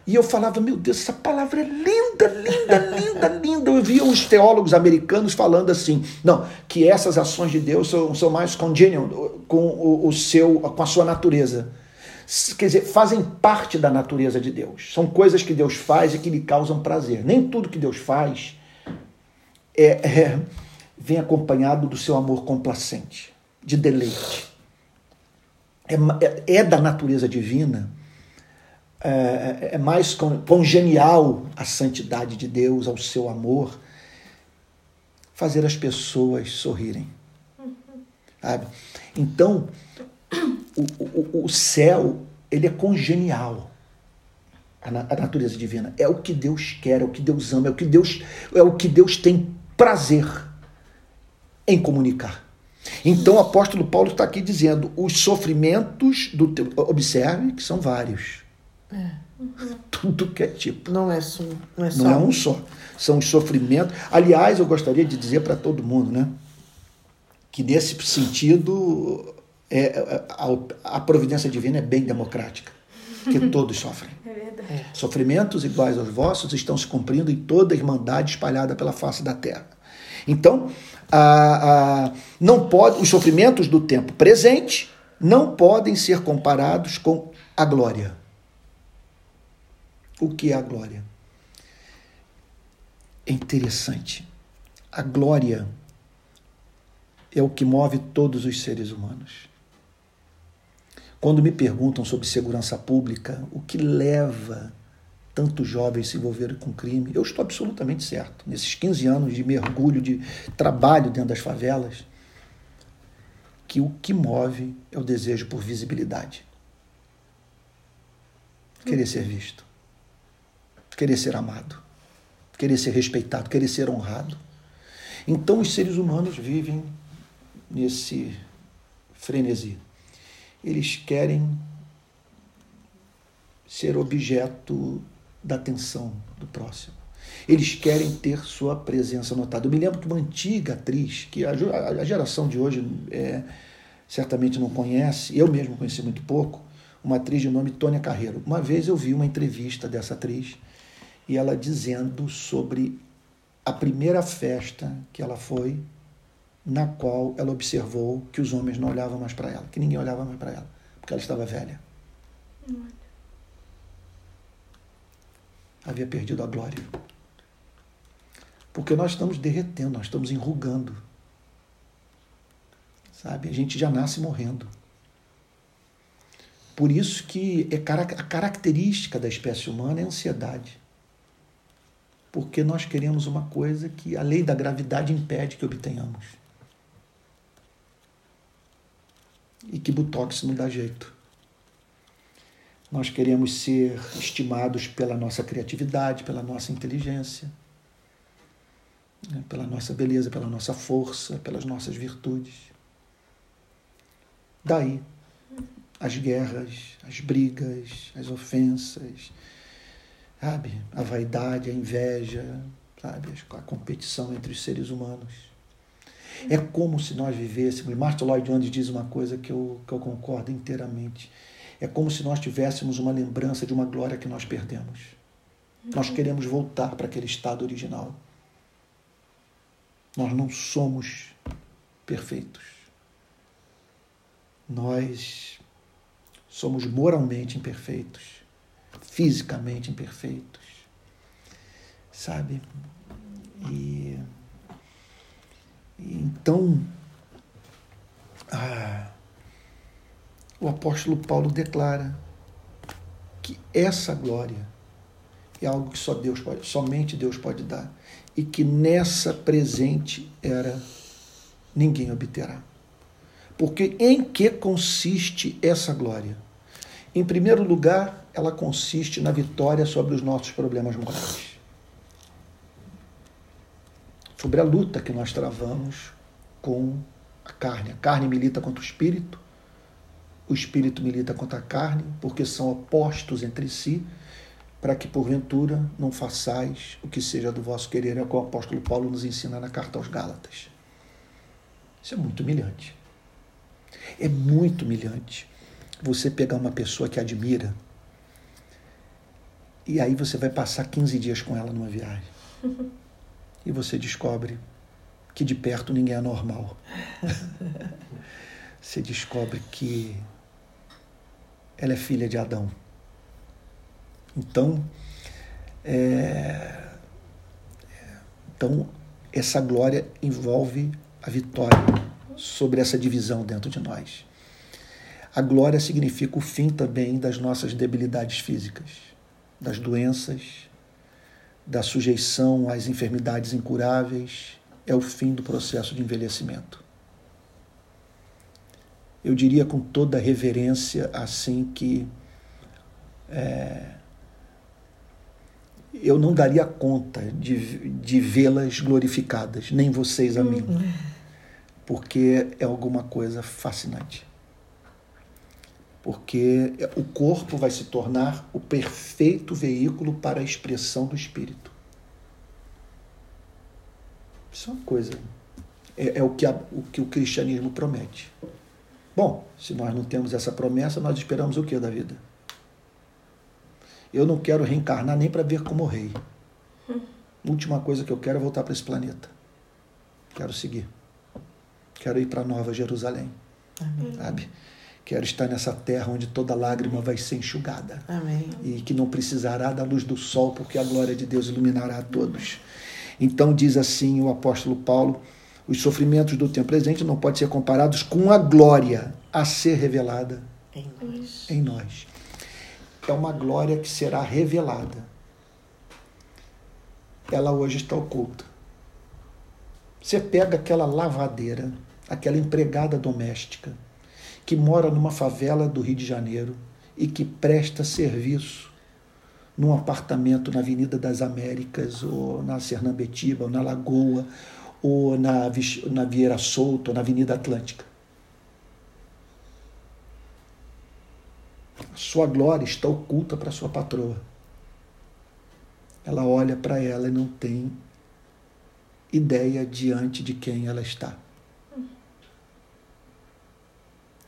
E eu falava, meu Deus, essa palavra é linda, linda, linda, linda. Eu via os teólogos americanos falando assim, não, que essas ações de Deus são, são mais congenial com o, o seu, com a sua natureza quer dizer, fazem parte da natureza de Deus. São coisas que Deus faz e que lhe causam prazer. Nem tudo que Deus faz é, é vem acompanhado do seu amor complacente, de deleite. É, é, é da natureza divina, é, é mais congenial à santidade de Deus, ao seu amor, fazer as pessoas sorrirem. Sabe? Então, o, o, o céu ele é congenial a, natureza divina. É o que Deus quer, é o que Deus ama, é o que Deus, é o que Deus tem prazer em comunicar. Então o apóstolo Paulo está aqui dizendo: os sofrimentos do teu. Observe que são vários. É. Uhum. Tudo que é tipo.
Não é, só, não é
só. Não é um só. São os sofrimentos. Aliás, eu gostaria de dizer para todo mundo, né? Que nesse sentido é, é, a, a, providência divina é bem democrática, que todos sofrem. É verdade. É. Sofrimentos iguais aos vossos estão se cumprindo em toda a irmandade espalhada pela face da terra. Então, a, a, não pode, os sofrimentos do tempo presente não podem ser comparados com a glória. O que é a glória? É interessante. A glória é o que move todos os seres humanos. Quando me perguntam sobre segurança pública, o que leva tantos jovens se envolverem com crime, eu estou absolutamente certo. Nesses 15 anos de mergulho, de trabalho dentro das favelas, que o que move é o desejo por visibilidade. Querer ser visto, querer ser amado, querer ser respeitado, querer ser honrado. Então os seres humanos vivem nesse frenesi eles querem ser objeto da atenção do próximo. Eles querem ter sua presença notada. Eu me lembro que uma antiga atriz, que a, a geração de hoje é, certamente não conhece, eu mesmo conheci muito pouco, uma atriz de nome Tônia Carreiro. Uma vez eu vi uma entrevista dessa atriz e ela dizendo sobre a primeira festa que ela foi na qual ela observou que os homens não olhavam mais para ela, que ninguém olhava mais para ela, porque ela estava velha. Havia perdido a glória. Porque nós estamos derretendo, nós estamos enrugando. Sabe? A gente já nasce morrendo. Por isso que é a característica da espécie humana é a ansiedade. Porque nós queremos uma coisa que a lei da gravidade impede que obtenhamos. E que Botox não dá jeito. Nós queremos ser estimados pela nossa criatividade, pela nossa inteligência, né, pela nossa beleza, pela nossa força, pelas nossas virtudes. Daí as guerras, as brigas, as ofensas, sabe? A vaidade, a inveja, sabe? A competição entre os seres humanos. É como se nós vivêssemos. Martin Lloyd Jones diz uma coisa que eu, que eu concordo inteiramente. É como se nós tivéssemos uma lembrança de uma glória que nós perdemos. Nós queremos voltar para aquele estado original. Nós não somos perfeitos. Nós somos moralmente imperfeitos, fisicamente imperfeitos, sabe? E então, ah, o apóstolo Paulo declara que essa glória é algo que só Deus pode, somente Deus pode dar, e que nessa presente era ninguém obterá. Porque em que consiste essa glória? Em primeiro lugar, ela consiste na vitória sobre os nossos problemas morais. Sobre a luta que nós travamos com a carne. A carne milita contra o espírito, o espírito milita contra a carne, porque são opostos entre si, para que porventura não façais o que seja do vosso querer, é o que o apóstolo Paulo nos ensina na carta aos Gálatas. Isso é muito humilhante. É muito humilhante você pegar uma pessoa que admira e aí você vai passar 15 dias com ela numa viagem. E você descobre que de perto ninguém é normal. você descobre que ela é filha de Adão. Então, é, então essa glória envolve a vitória sobre essa divisão dentro de nós. A glória significa o fim também das nossas debilidades físicas, das doenças, da sujeição às enfermidades incuráveis, é o fim do processo de envelhecimento. Eu diria com toda reverência assim que é, eu não daria conta de, de vê-las glorificadas, nem vocês a mim, uhum. porque é alguma coisa fascinante. Porque o corpo vai se tornar o perfeito veículo para a expressão do espírito. Isso é uma coisa. É, é o, que a, o que o cristianismo promete. Bom, se nós não temos essa promessa, nós esperamos o que da vida? Eu não quero reencarnar nem para ver como rei. Hum. Última coisa que eu quero é voltar para esse planeta. Quero seguir. Quero ir para Nova Jerusalém. Amém. Sabe? Quero estar nessa terra onde toda lágrima vai ser enxugada.
Amém.
E que não precisará da luz do sol, porque a glória de Deus iluminará a todos. Então diz assim o apóstolo Paulo: os sofrimentos do tempo presente não podem ser comparados com a glória a ser revelada
em nós.
Em nós é uma glória que será revelada. Ela hoje está oculta. Você pega aquela lavadeira, aquela empregada doméstica, que mora numa favela do Rio de Janeiro e que presta serviço num apartamento na Avenida das Américas, ou na Sernambetiba, ou na Lagoa, ou na, na Vieira Solto, ou na Avenida Atlântica. Sua glória está oculta para sua patroa. Ela olha para ela e não tem ideia diante de quem ela está.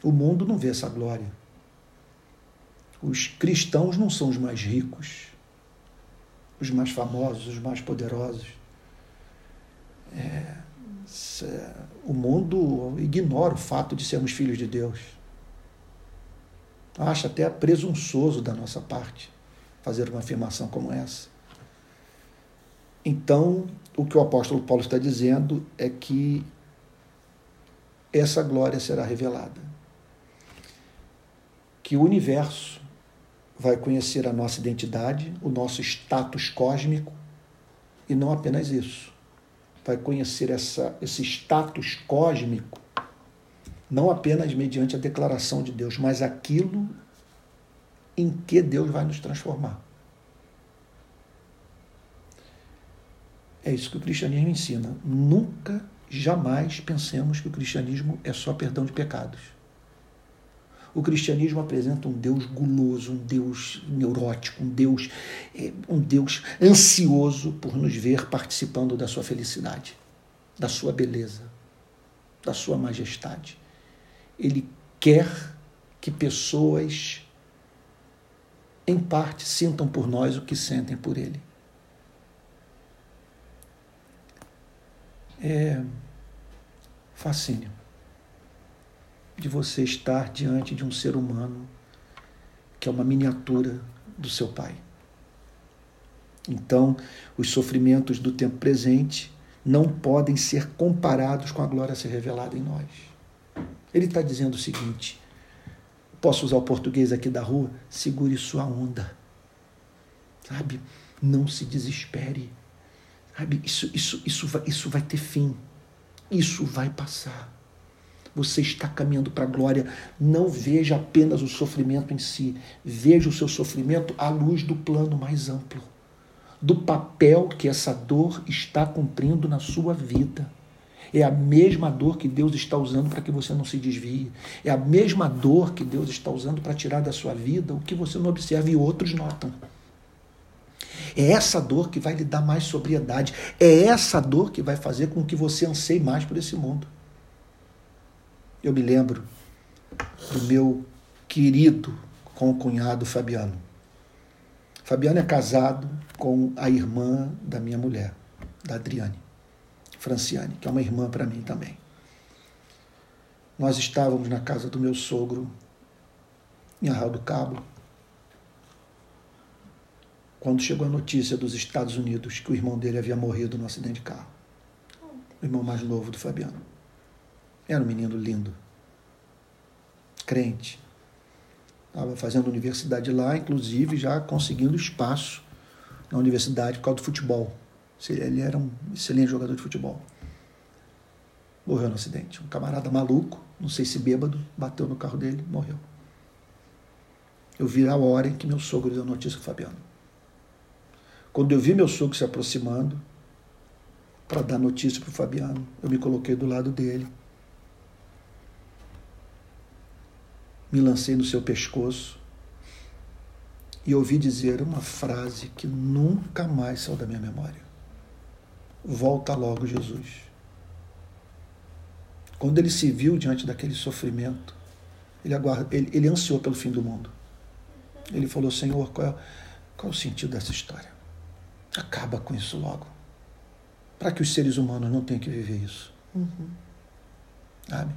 O mundo não vê essa glória. Os cristãos não são os mais ricos, os mais famosos, os mais poderosos. É, o mundo ignora o fato de sermos filhos de Deus. Acho até presunçoso da nossa parte fazer uma afirmação como essa. Então, o que o apóstolo Paulo está dizendo é que essa glória será revelada. Que o universo vai conhecer a nossa identidade, o nosso status cósmico, e não apenas isso. Vai conhecer essa, esse status cósmico não apenas mediante a declaração de Deus, mas aquilo em que Deus vai nos transformar. É isso que o cristianismo ensina. Nunca, jamais pensemos que o cristianismo é só perdão de pecados. O cristianismo apresenta um Deus guloso, um Deus neurótico, um Deus, é, um Deus ansioso por nos ver participando da sua felicidade, da sua beleza, da sua majestade. Ele quer que pessoas, em parte, sintam por nós o que sentem por Ele. É fascínio de você estar diante de um ser humano que é uma miniatura do seu Pai. Então, os sofrimentos do tempo presente não podem ser comparados com a glória a ser revelada em nós. Ele está dizendo o seguinte: posso usar o português aqui da rua? Segure sua onda. Sabe? Não se desespere. Sabe? Isso, isso, isso, vai, isso vai ter fim. Isso vai passar. Você está caminhando para a glória. Não veja apenas o sofrimento em si. Veja o seu sofrimento à luz do plano mais amplo, do papel que essa dor está cumprindo na sua vida. É a mesma dor que Deus está usando para que você não se desvie. É a mesma dor que Deus está usando para tirar da sua vida o que você não observa e outros notam. É essa dor que vai lhe dar mais sobriedade. É essa dor que vai fazer com que você anseie mais por esse mundo. Eu me lembro do meu querido com o cunhado Fabiano. Fabiano é casado com a irmã da minha mulher, da Adriane, Franciane, que é uma irmã para mim também. Nós estávamos na casa do meu sogro, em Arral do Cabo, quando chegou a notícia dos Estados Unidos que o irmão dele havia morrido no acidente de carro. O irmão mais novo do Fabiano. Era um menino lindo, crente. Estava fazendo universidade lá, inclusive já conseguindo espaço na universidade por causa do futebol. Ele era um excelente jogador de futebol. Morreu no acidente. Um camarada maluco, não sei se bêbado, bateu no carro dele, morreu. Eu vi a hora em que meu sogro deu notícia com o Fabiano. Quando eu vi meu sogro se aproximando para dar notícia para o Fabiano, eu me coloquei do lado dele. Me lancei no seu pescoço e ouvi dizer uma frase que nunca mais saiu da minha memória. Volta logo, Jesus. Quando ele se viu diante daquele sofrimento, ele, aguarda, ele, ele ansiou pelo fim do mundo. Ele falou: Senhor, qual é, qual é o sentido dessa história? Acaba com isso logo. Para que os seres humanos não tenham que viver isso. Uhum. Sabe?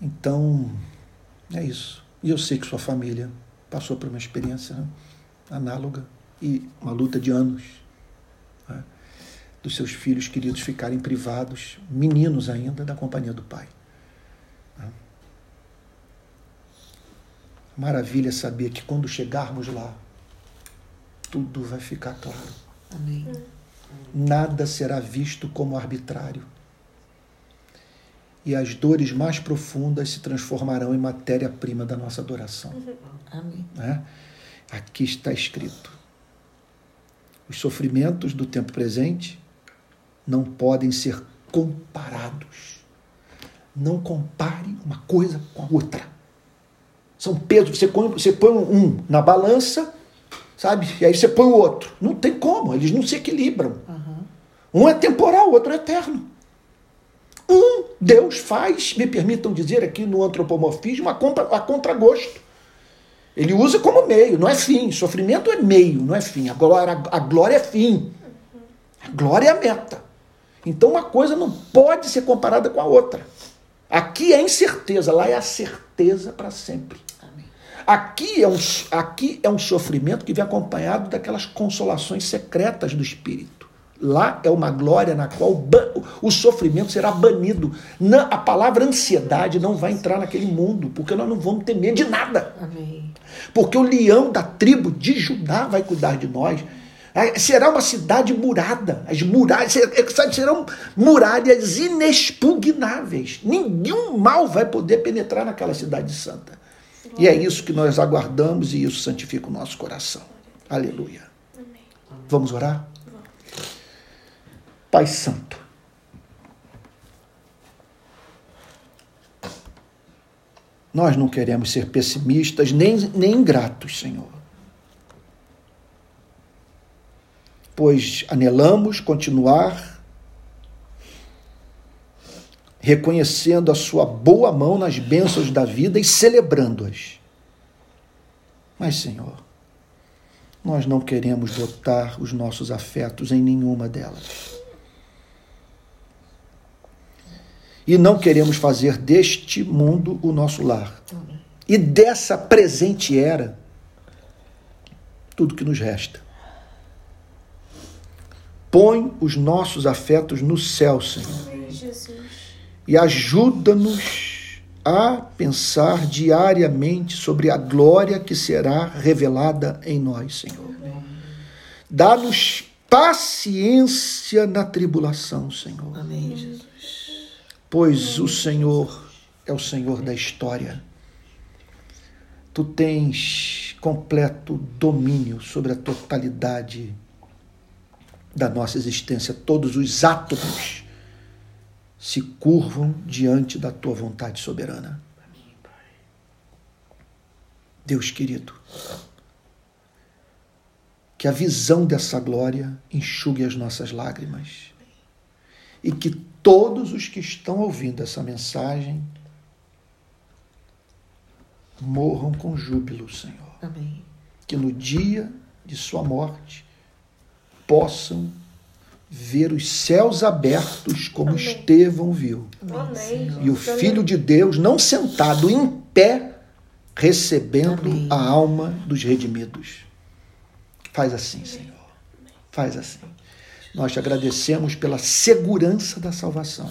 Então, é isso. E eu sei que sua família passou por uma experiência né, análoga e uma luta de anos. Né, dos seus filhos queridos ficarem privados, meninos ainda, da companhia do pai. Né. Maravilha saber que quando chegarmos lá, tudo vai ficar claro.
Amém.
Nada será visto como arbitrário. E as dores mais profundas se transformarão em matéria-prima da nossa adoração.
Amém.
Né? Aqui está escrito: os sofrimentos do tempo presente não podem ser comparados. Não compare uma coisa com a outra. São pesos. Você põe, você põe um na balança sabe? E aí você põe o outro. Não tem como, eles não se equilibram. Uhum. Um é temporal, o outro é eterno. Um, Deus faz, me permitam dizer aqui no antropomorfismo, a, contra, a contragosto. Ele usa como meio, não é fim. Sofrimento é meio, não é fim. A glória, a glória é fim. A glória é a meta. Então uma coisa não pode ser comparada com a outra. Aqui é incerteza, lá é a certeza para sempre. Aqui é, um, aqui é um sofrimento que vem acompanhado daquelas consolações secretas do Espírito. Lá é uma glória na qual o sofrimento será banido. a palavra ansiedade não vai entrar naquele mundo, porque nós não vamos ter medo de nada.
Amém.
Porque o leão da tribo de Judá vai cuidar de nós. Será uma cidade murada. As muralhas serão muralhas inexpugnáveis. Nenhum mal vai poder penetrar naquela cidade santa. E é isso que nós aguardamos e isso santifica o nosso coração. Aleluia. Vamos orar? Pai Santo. Nós não queremos ser pessimistas nem, nem ingratos, Senhor. Pois anelamos continuar reconhecendo a sua boa mão nas bênçãos da vida e celebrando-as. Mas, Senhor, nós não queremos botar os nossos afetos em nenhuma delas. E não queremos fazer deste mundo o nosso lar. E dessa presente era tudo que nos resta. Põe os nossos afetos no céu, Senhor. Jesus e ajuda-nos a pensar diariamente sobre a glória que será revelada em nós, Senhor. Dá-nos paciência na tribulação, Senhor.
Amém, Jesus.
Pois o Senhor é o Senhor da história. Tu tens completo domínio sobre a totalidade da nossa existência. Todos os átomos se curvam diante da tua vontade soberana. Deus querido, que a visão dessa glória enxugue as nossas lágrimas e que todos os que estão ouvindo essa mensagem morram com júbilo, Senhor.
Amém.
Que no dia de sua morte possam ver os céus abertos como
Amém.
Estevão viu.
Amém.
E o Filho de Deus não sentado em pé, recebendo
Amém.
a alma dos redimidos. Faz assim, Senhor. Faz assim. Nós te agradecemos pela segurança da salvação.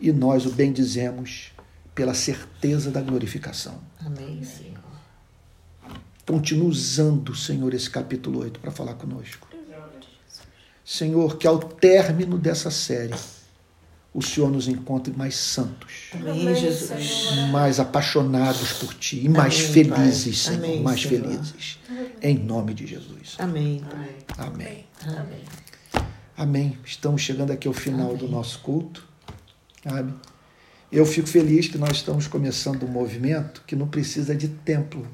E nós o bendizemos pela certeza da glorificação.
Amém, Senhor.
Continua usando, Senhor, esse capítulo 8 para falar conosco. Senhor, que ao término dessa série, o Senhor nos encontre mais santos,
Amém, Jesus.
Mais apaixonados por Ti e mais
Amém,
felizes. Senhor,
Amém,
mais
Senhor.
felizes. Em nome de Jesus.
Amém, Pai.
Amém.
Amém.
Amém. Estamos chegando aqui ao final do nosso culto. Sabe? Eu fico feliz que nós estamos começando um movimento que não precisa de templo.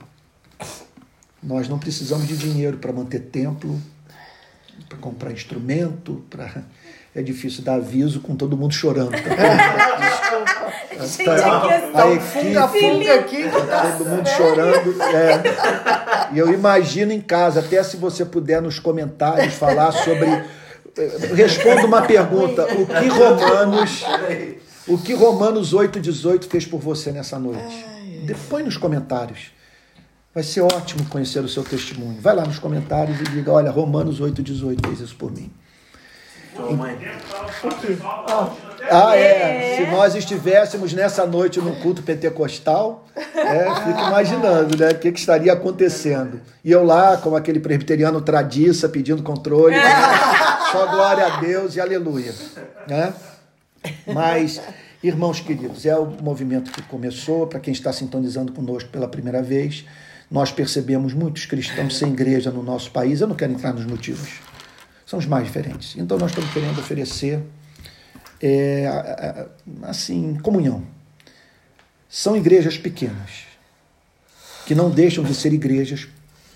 Nós não precisamos de dinheiro para manter templo, para comprar instrumento, para é difícil dar aviso com todo mundo chorando.
Gente,
Tá-
aqui é
a equipe-
Funga-funga aqui.
Todo mundo chorando. é. E eu imagino em casa, até se você puder nos comentários falar sobre. eh, Responda uma pergunta. O que Romanos. O que Romanos 8,18 fez por você nessa noite? Põe nos comentários. Vai ser ótimo conhecer o seu testemunho. Vai lá nos comentários e diga: olha, Romanos 8,18 fez isso por mim. Ah, é. Se nós estivéssemos nessa noite no culto pentecostal, é, fico imaginando, né? O que, que estaria acontecendo. E eu lá, como aquele presbiteriano tradiça, pedindo controle. Só glória a Deus e aleluia. Né? Mas, irmãos queridos, é o movimento que começou, para quem está sintonizando conosco pela primeira vez, nós percebemos muitos cristãos sem igreja no nosso país. Eu não quero entrar nos motivos. São os mais diferentes. Então, nós estamos querendo oferecer é, assim, comunhão. São igrejas pequenas, que não deixam de ser igrejas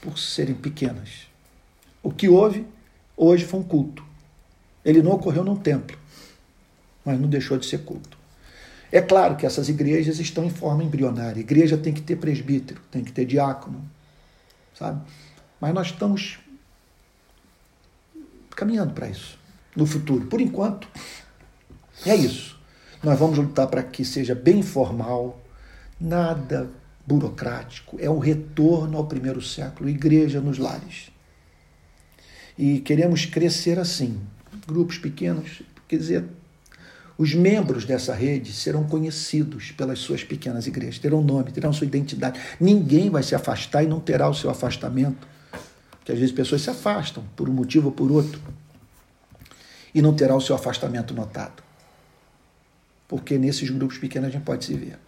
por serem pequenas. O que houve hoje foi um culto. Ele não ocorreu num templo, mas não deixou de ser culto. É claro que essas igrejas estão em forma embrionária. Igreja tem que ter presbítero, tem que ter diácono, sabe? Mas nós estamos caminhando para isso no futuro. Por enquanto, é isso. Nós vamos lutar para que seja bem informal, nada burocrático. É um retorno ao primeiro século, igreja nos lares. E queremos crescer assim, grupos pequenos, quer dizer, os membros dessa rede serão conhecidos pelas suas pequenas igrejas, terão nome, terão sua identidade. Ninguém vai se afastar e não terá o seu afastamento. Porque às vezes pessoas se afastam por um motivo ou por outro e não terá o seu afastamento notado. Porque nesses grupos pequenos a gente pode se ver.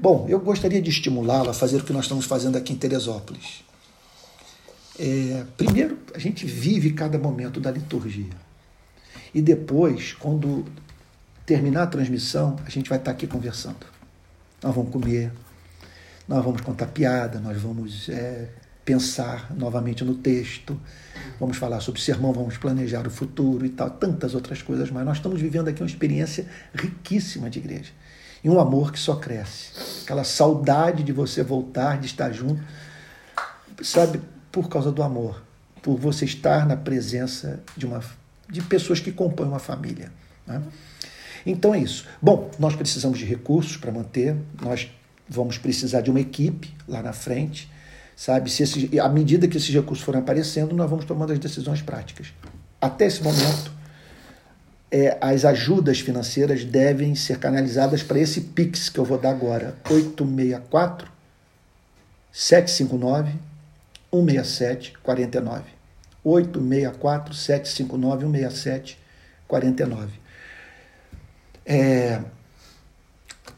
Bom, eu gostaria de estimulá-la a fazer o que nós estamos fazendo aqui em Teresópolis. É, primeiro, a gente vive cada momento da liturgia. E depois, quando terminar a transmissão, a gente vai estar aqui conversando. Nós vamos comer, nós vamos contar piada, nós vamos é, pensar novamente no texto, vamos falar sobre sermão, vamos planejar o futuro e tal, tantas outras coisas mais. Nós estamos vivendo aqui uma experiência riquíssima de igreja. E um amor que só cresce. Aquela saudade de você voltar, de estar junto, sabe, por causa do amor, por você estar na presença de, uma, de pessoas que compõem uma família. Né? Então é isso. Bom, nós precisamos de recursos para manter, nós vamos precisar de uma equipe lá na frente, sabe? Se esse, à medida que esses recursos forem aparecendo, nós vamos tomando as decisões práticas. Até esse momento, é, as ajudas financeiras devem ser canalizadas para esse Pix que eu vou dar agora, 864 759 167 49. 864 759 167 49. É,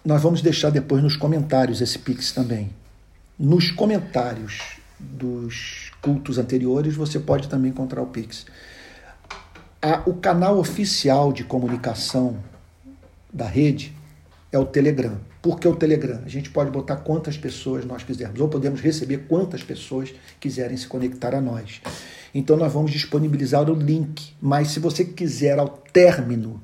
nós vamos deixar depois nos comentários esse Pix também. Nos comentários dos cultos anteriores você pode também encontrar o Pix. O canal oficial de comunicação da rede é o Telegram. Por que o Telegram? A gente pode botar quantas pessoas nós quisermos, ou podemos receber quantas pessoas quiserem se conectar a nós. Então nós vamos disponibilizar o link. Mas se você quiser, ao término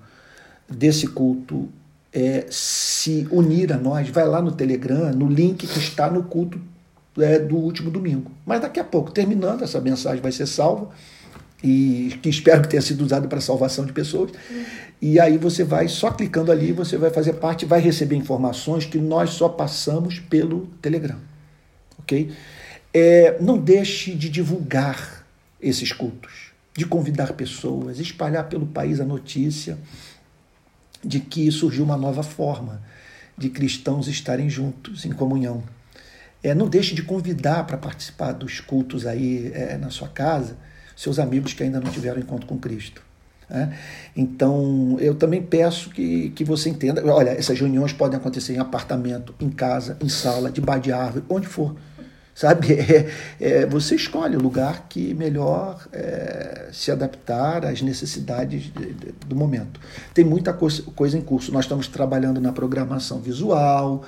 desse culto, é, se unir a nós, vai lá no Telegram, no link que está no culto é, do último domingo. Mas daqui a pouco, terminando, essa mensagem vai ser salva e que espero que tenha sido usado para salvação de pessoas. E aí você vai, só clicando ali, você vai fazer parte, vai receber informações que nós só passamos pelo Telegram. Ok? É, não deixe de divulgar esses cultos, de convidar pessoas, espalhar pelo país a notícia de que surgiu uma nova forma de cristãos estarem juntos em comunhão. É, não deixe de convidar para participar dos cultos aí é, na sua casa seus amigos que ainda não tiveram encontro com Cristo. Né? Então, eu também peço que, que você entenda. Olha, essas reuniões podem acontecer em apartamento, em casa, em sala, debaixo de árvore, onde for. Sabe? É, é, você escolhe o lugar que melhor é, se adaptar às necessidades de, de, do momento. Tem muita coisa, coisa em curso. Nós estamos trabalhando na programação visual,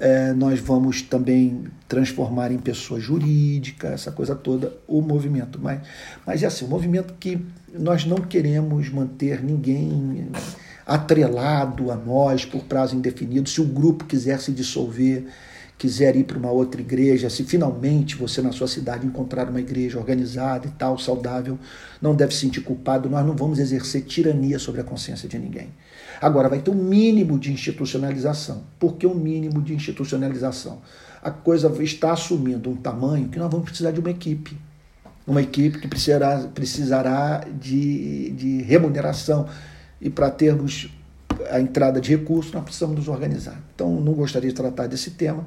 é, nós vamos também transformar em pessoa jurídica, essa coisa toda, o movimento. Mas, mas é assim, o movimento que nós não queremos manter ninguém atrelado a nós por prazo indefinido. Se o grupo quiser se dissolver, quiser ir para uma outra igreja, se finalmente você na sua cidade encontrar uma igreja organizada e tal, saudável, não deve se sentir culpado, nós não vamos exercer tirania sobre a consciência de ninguém. Agora, vai ter um mínimo de institucionalização. Por que um mínimo de institucionalização? A coisa está assumindo um tamanho que nós vamos precisar de uma equipe. Uma equipe que precisará, precisará de, de remuneração. E para termos a entrada de recursos, nós precisamos nos organizar. Então, não gostaria de tratar desse tema,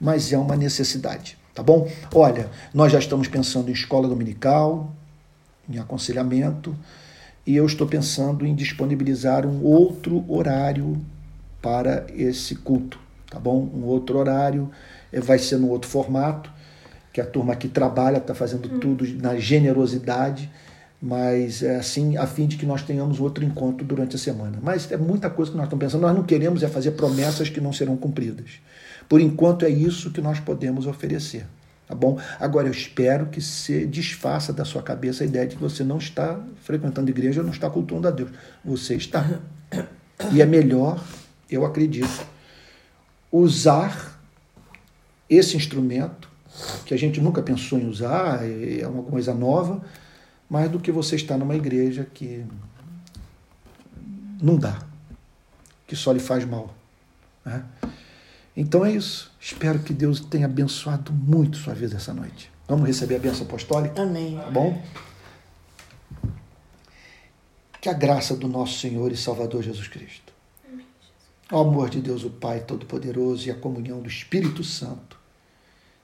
mas é uma necessidade. Tá bom? Olha, nós já estamos pensando em escola dominical, em aconselhamento, e eu estou pensando em disponibilizar um outro horário para esse culto, tá bom? Um outro horário, eh, vai ser no outro formato, que a turma aqui trabalha, está fazendo hum. tudo na generosidade, mas é assim, a fim de que nós tenhamos outro encontro durante a semana. Mas é muita coisa que nós estamos pensando, nós não queremos é fazer promessas que não serão cumpridas. Por enquanto é isso que nós podemos oferecer. Tá bom? Agora eu espero que se desfaça da sua cabeça a ideia de que você não está frequentando igreja, não está cultuando a Deus. Você está. E é melhor, eu acredito, usar esse instrumento que a gente nunca pensou em usar, é uma coisa nova, mais do que você estar numa igreja que não dá, que só lhe faz mal. Né? Então é isso. Espero que Deus tenha abençoado muito sua vida essa noite. Vamos receber a bênção apostólica?
Amém.
Tá bom? Que a graça do nosso Senhor e Salvador Jesus Cristo, o amor de Deus, o Pai Todo-Poderoso e a comunhão do Espírito Santo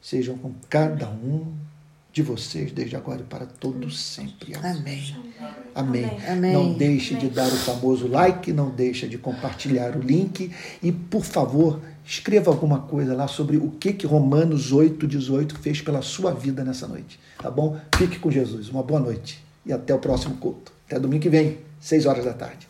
sejam com cada um de vocês desde agora e para todos sempre.
Amém.
Amém.
Amém.
Não deixe de dar o famoso like, não deixe de compartilhar o link e, por favor, escreva alguma coisa lá sobre o que, que Romanos 8, 18 fez pela sua vida nessa noite. Tá bom? Fique com Jesus. Uma boa noite e até o próximo culto. Até domingo que vem, 6 horas da tarde.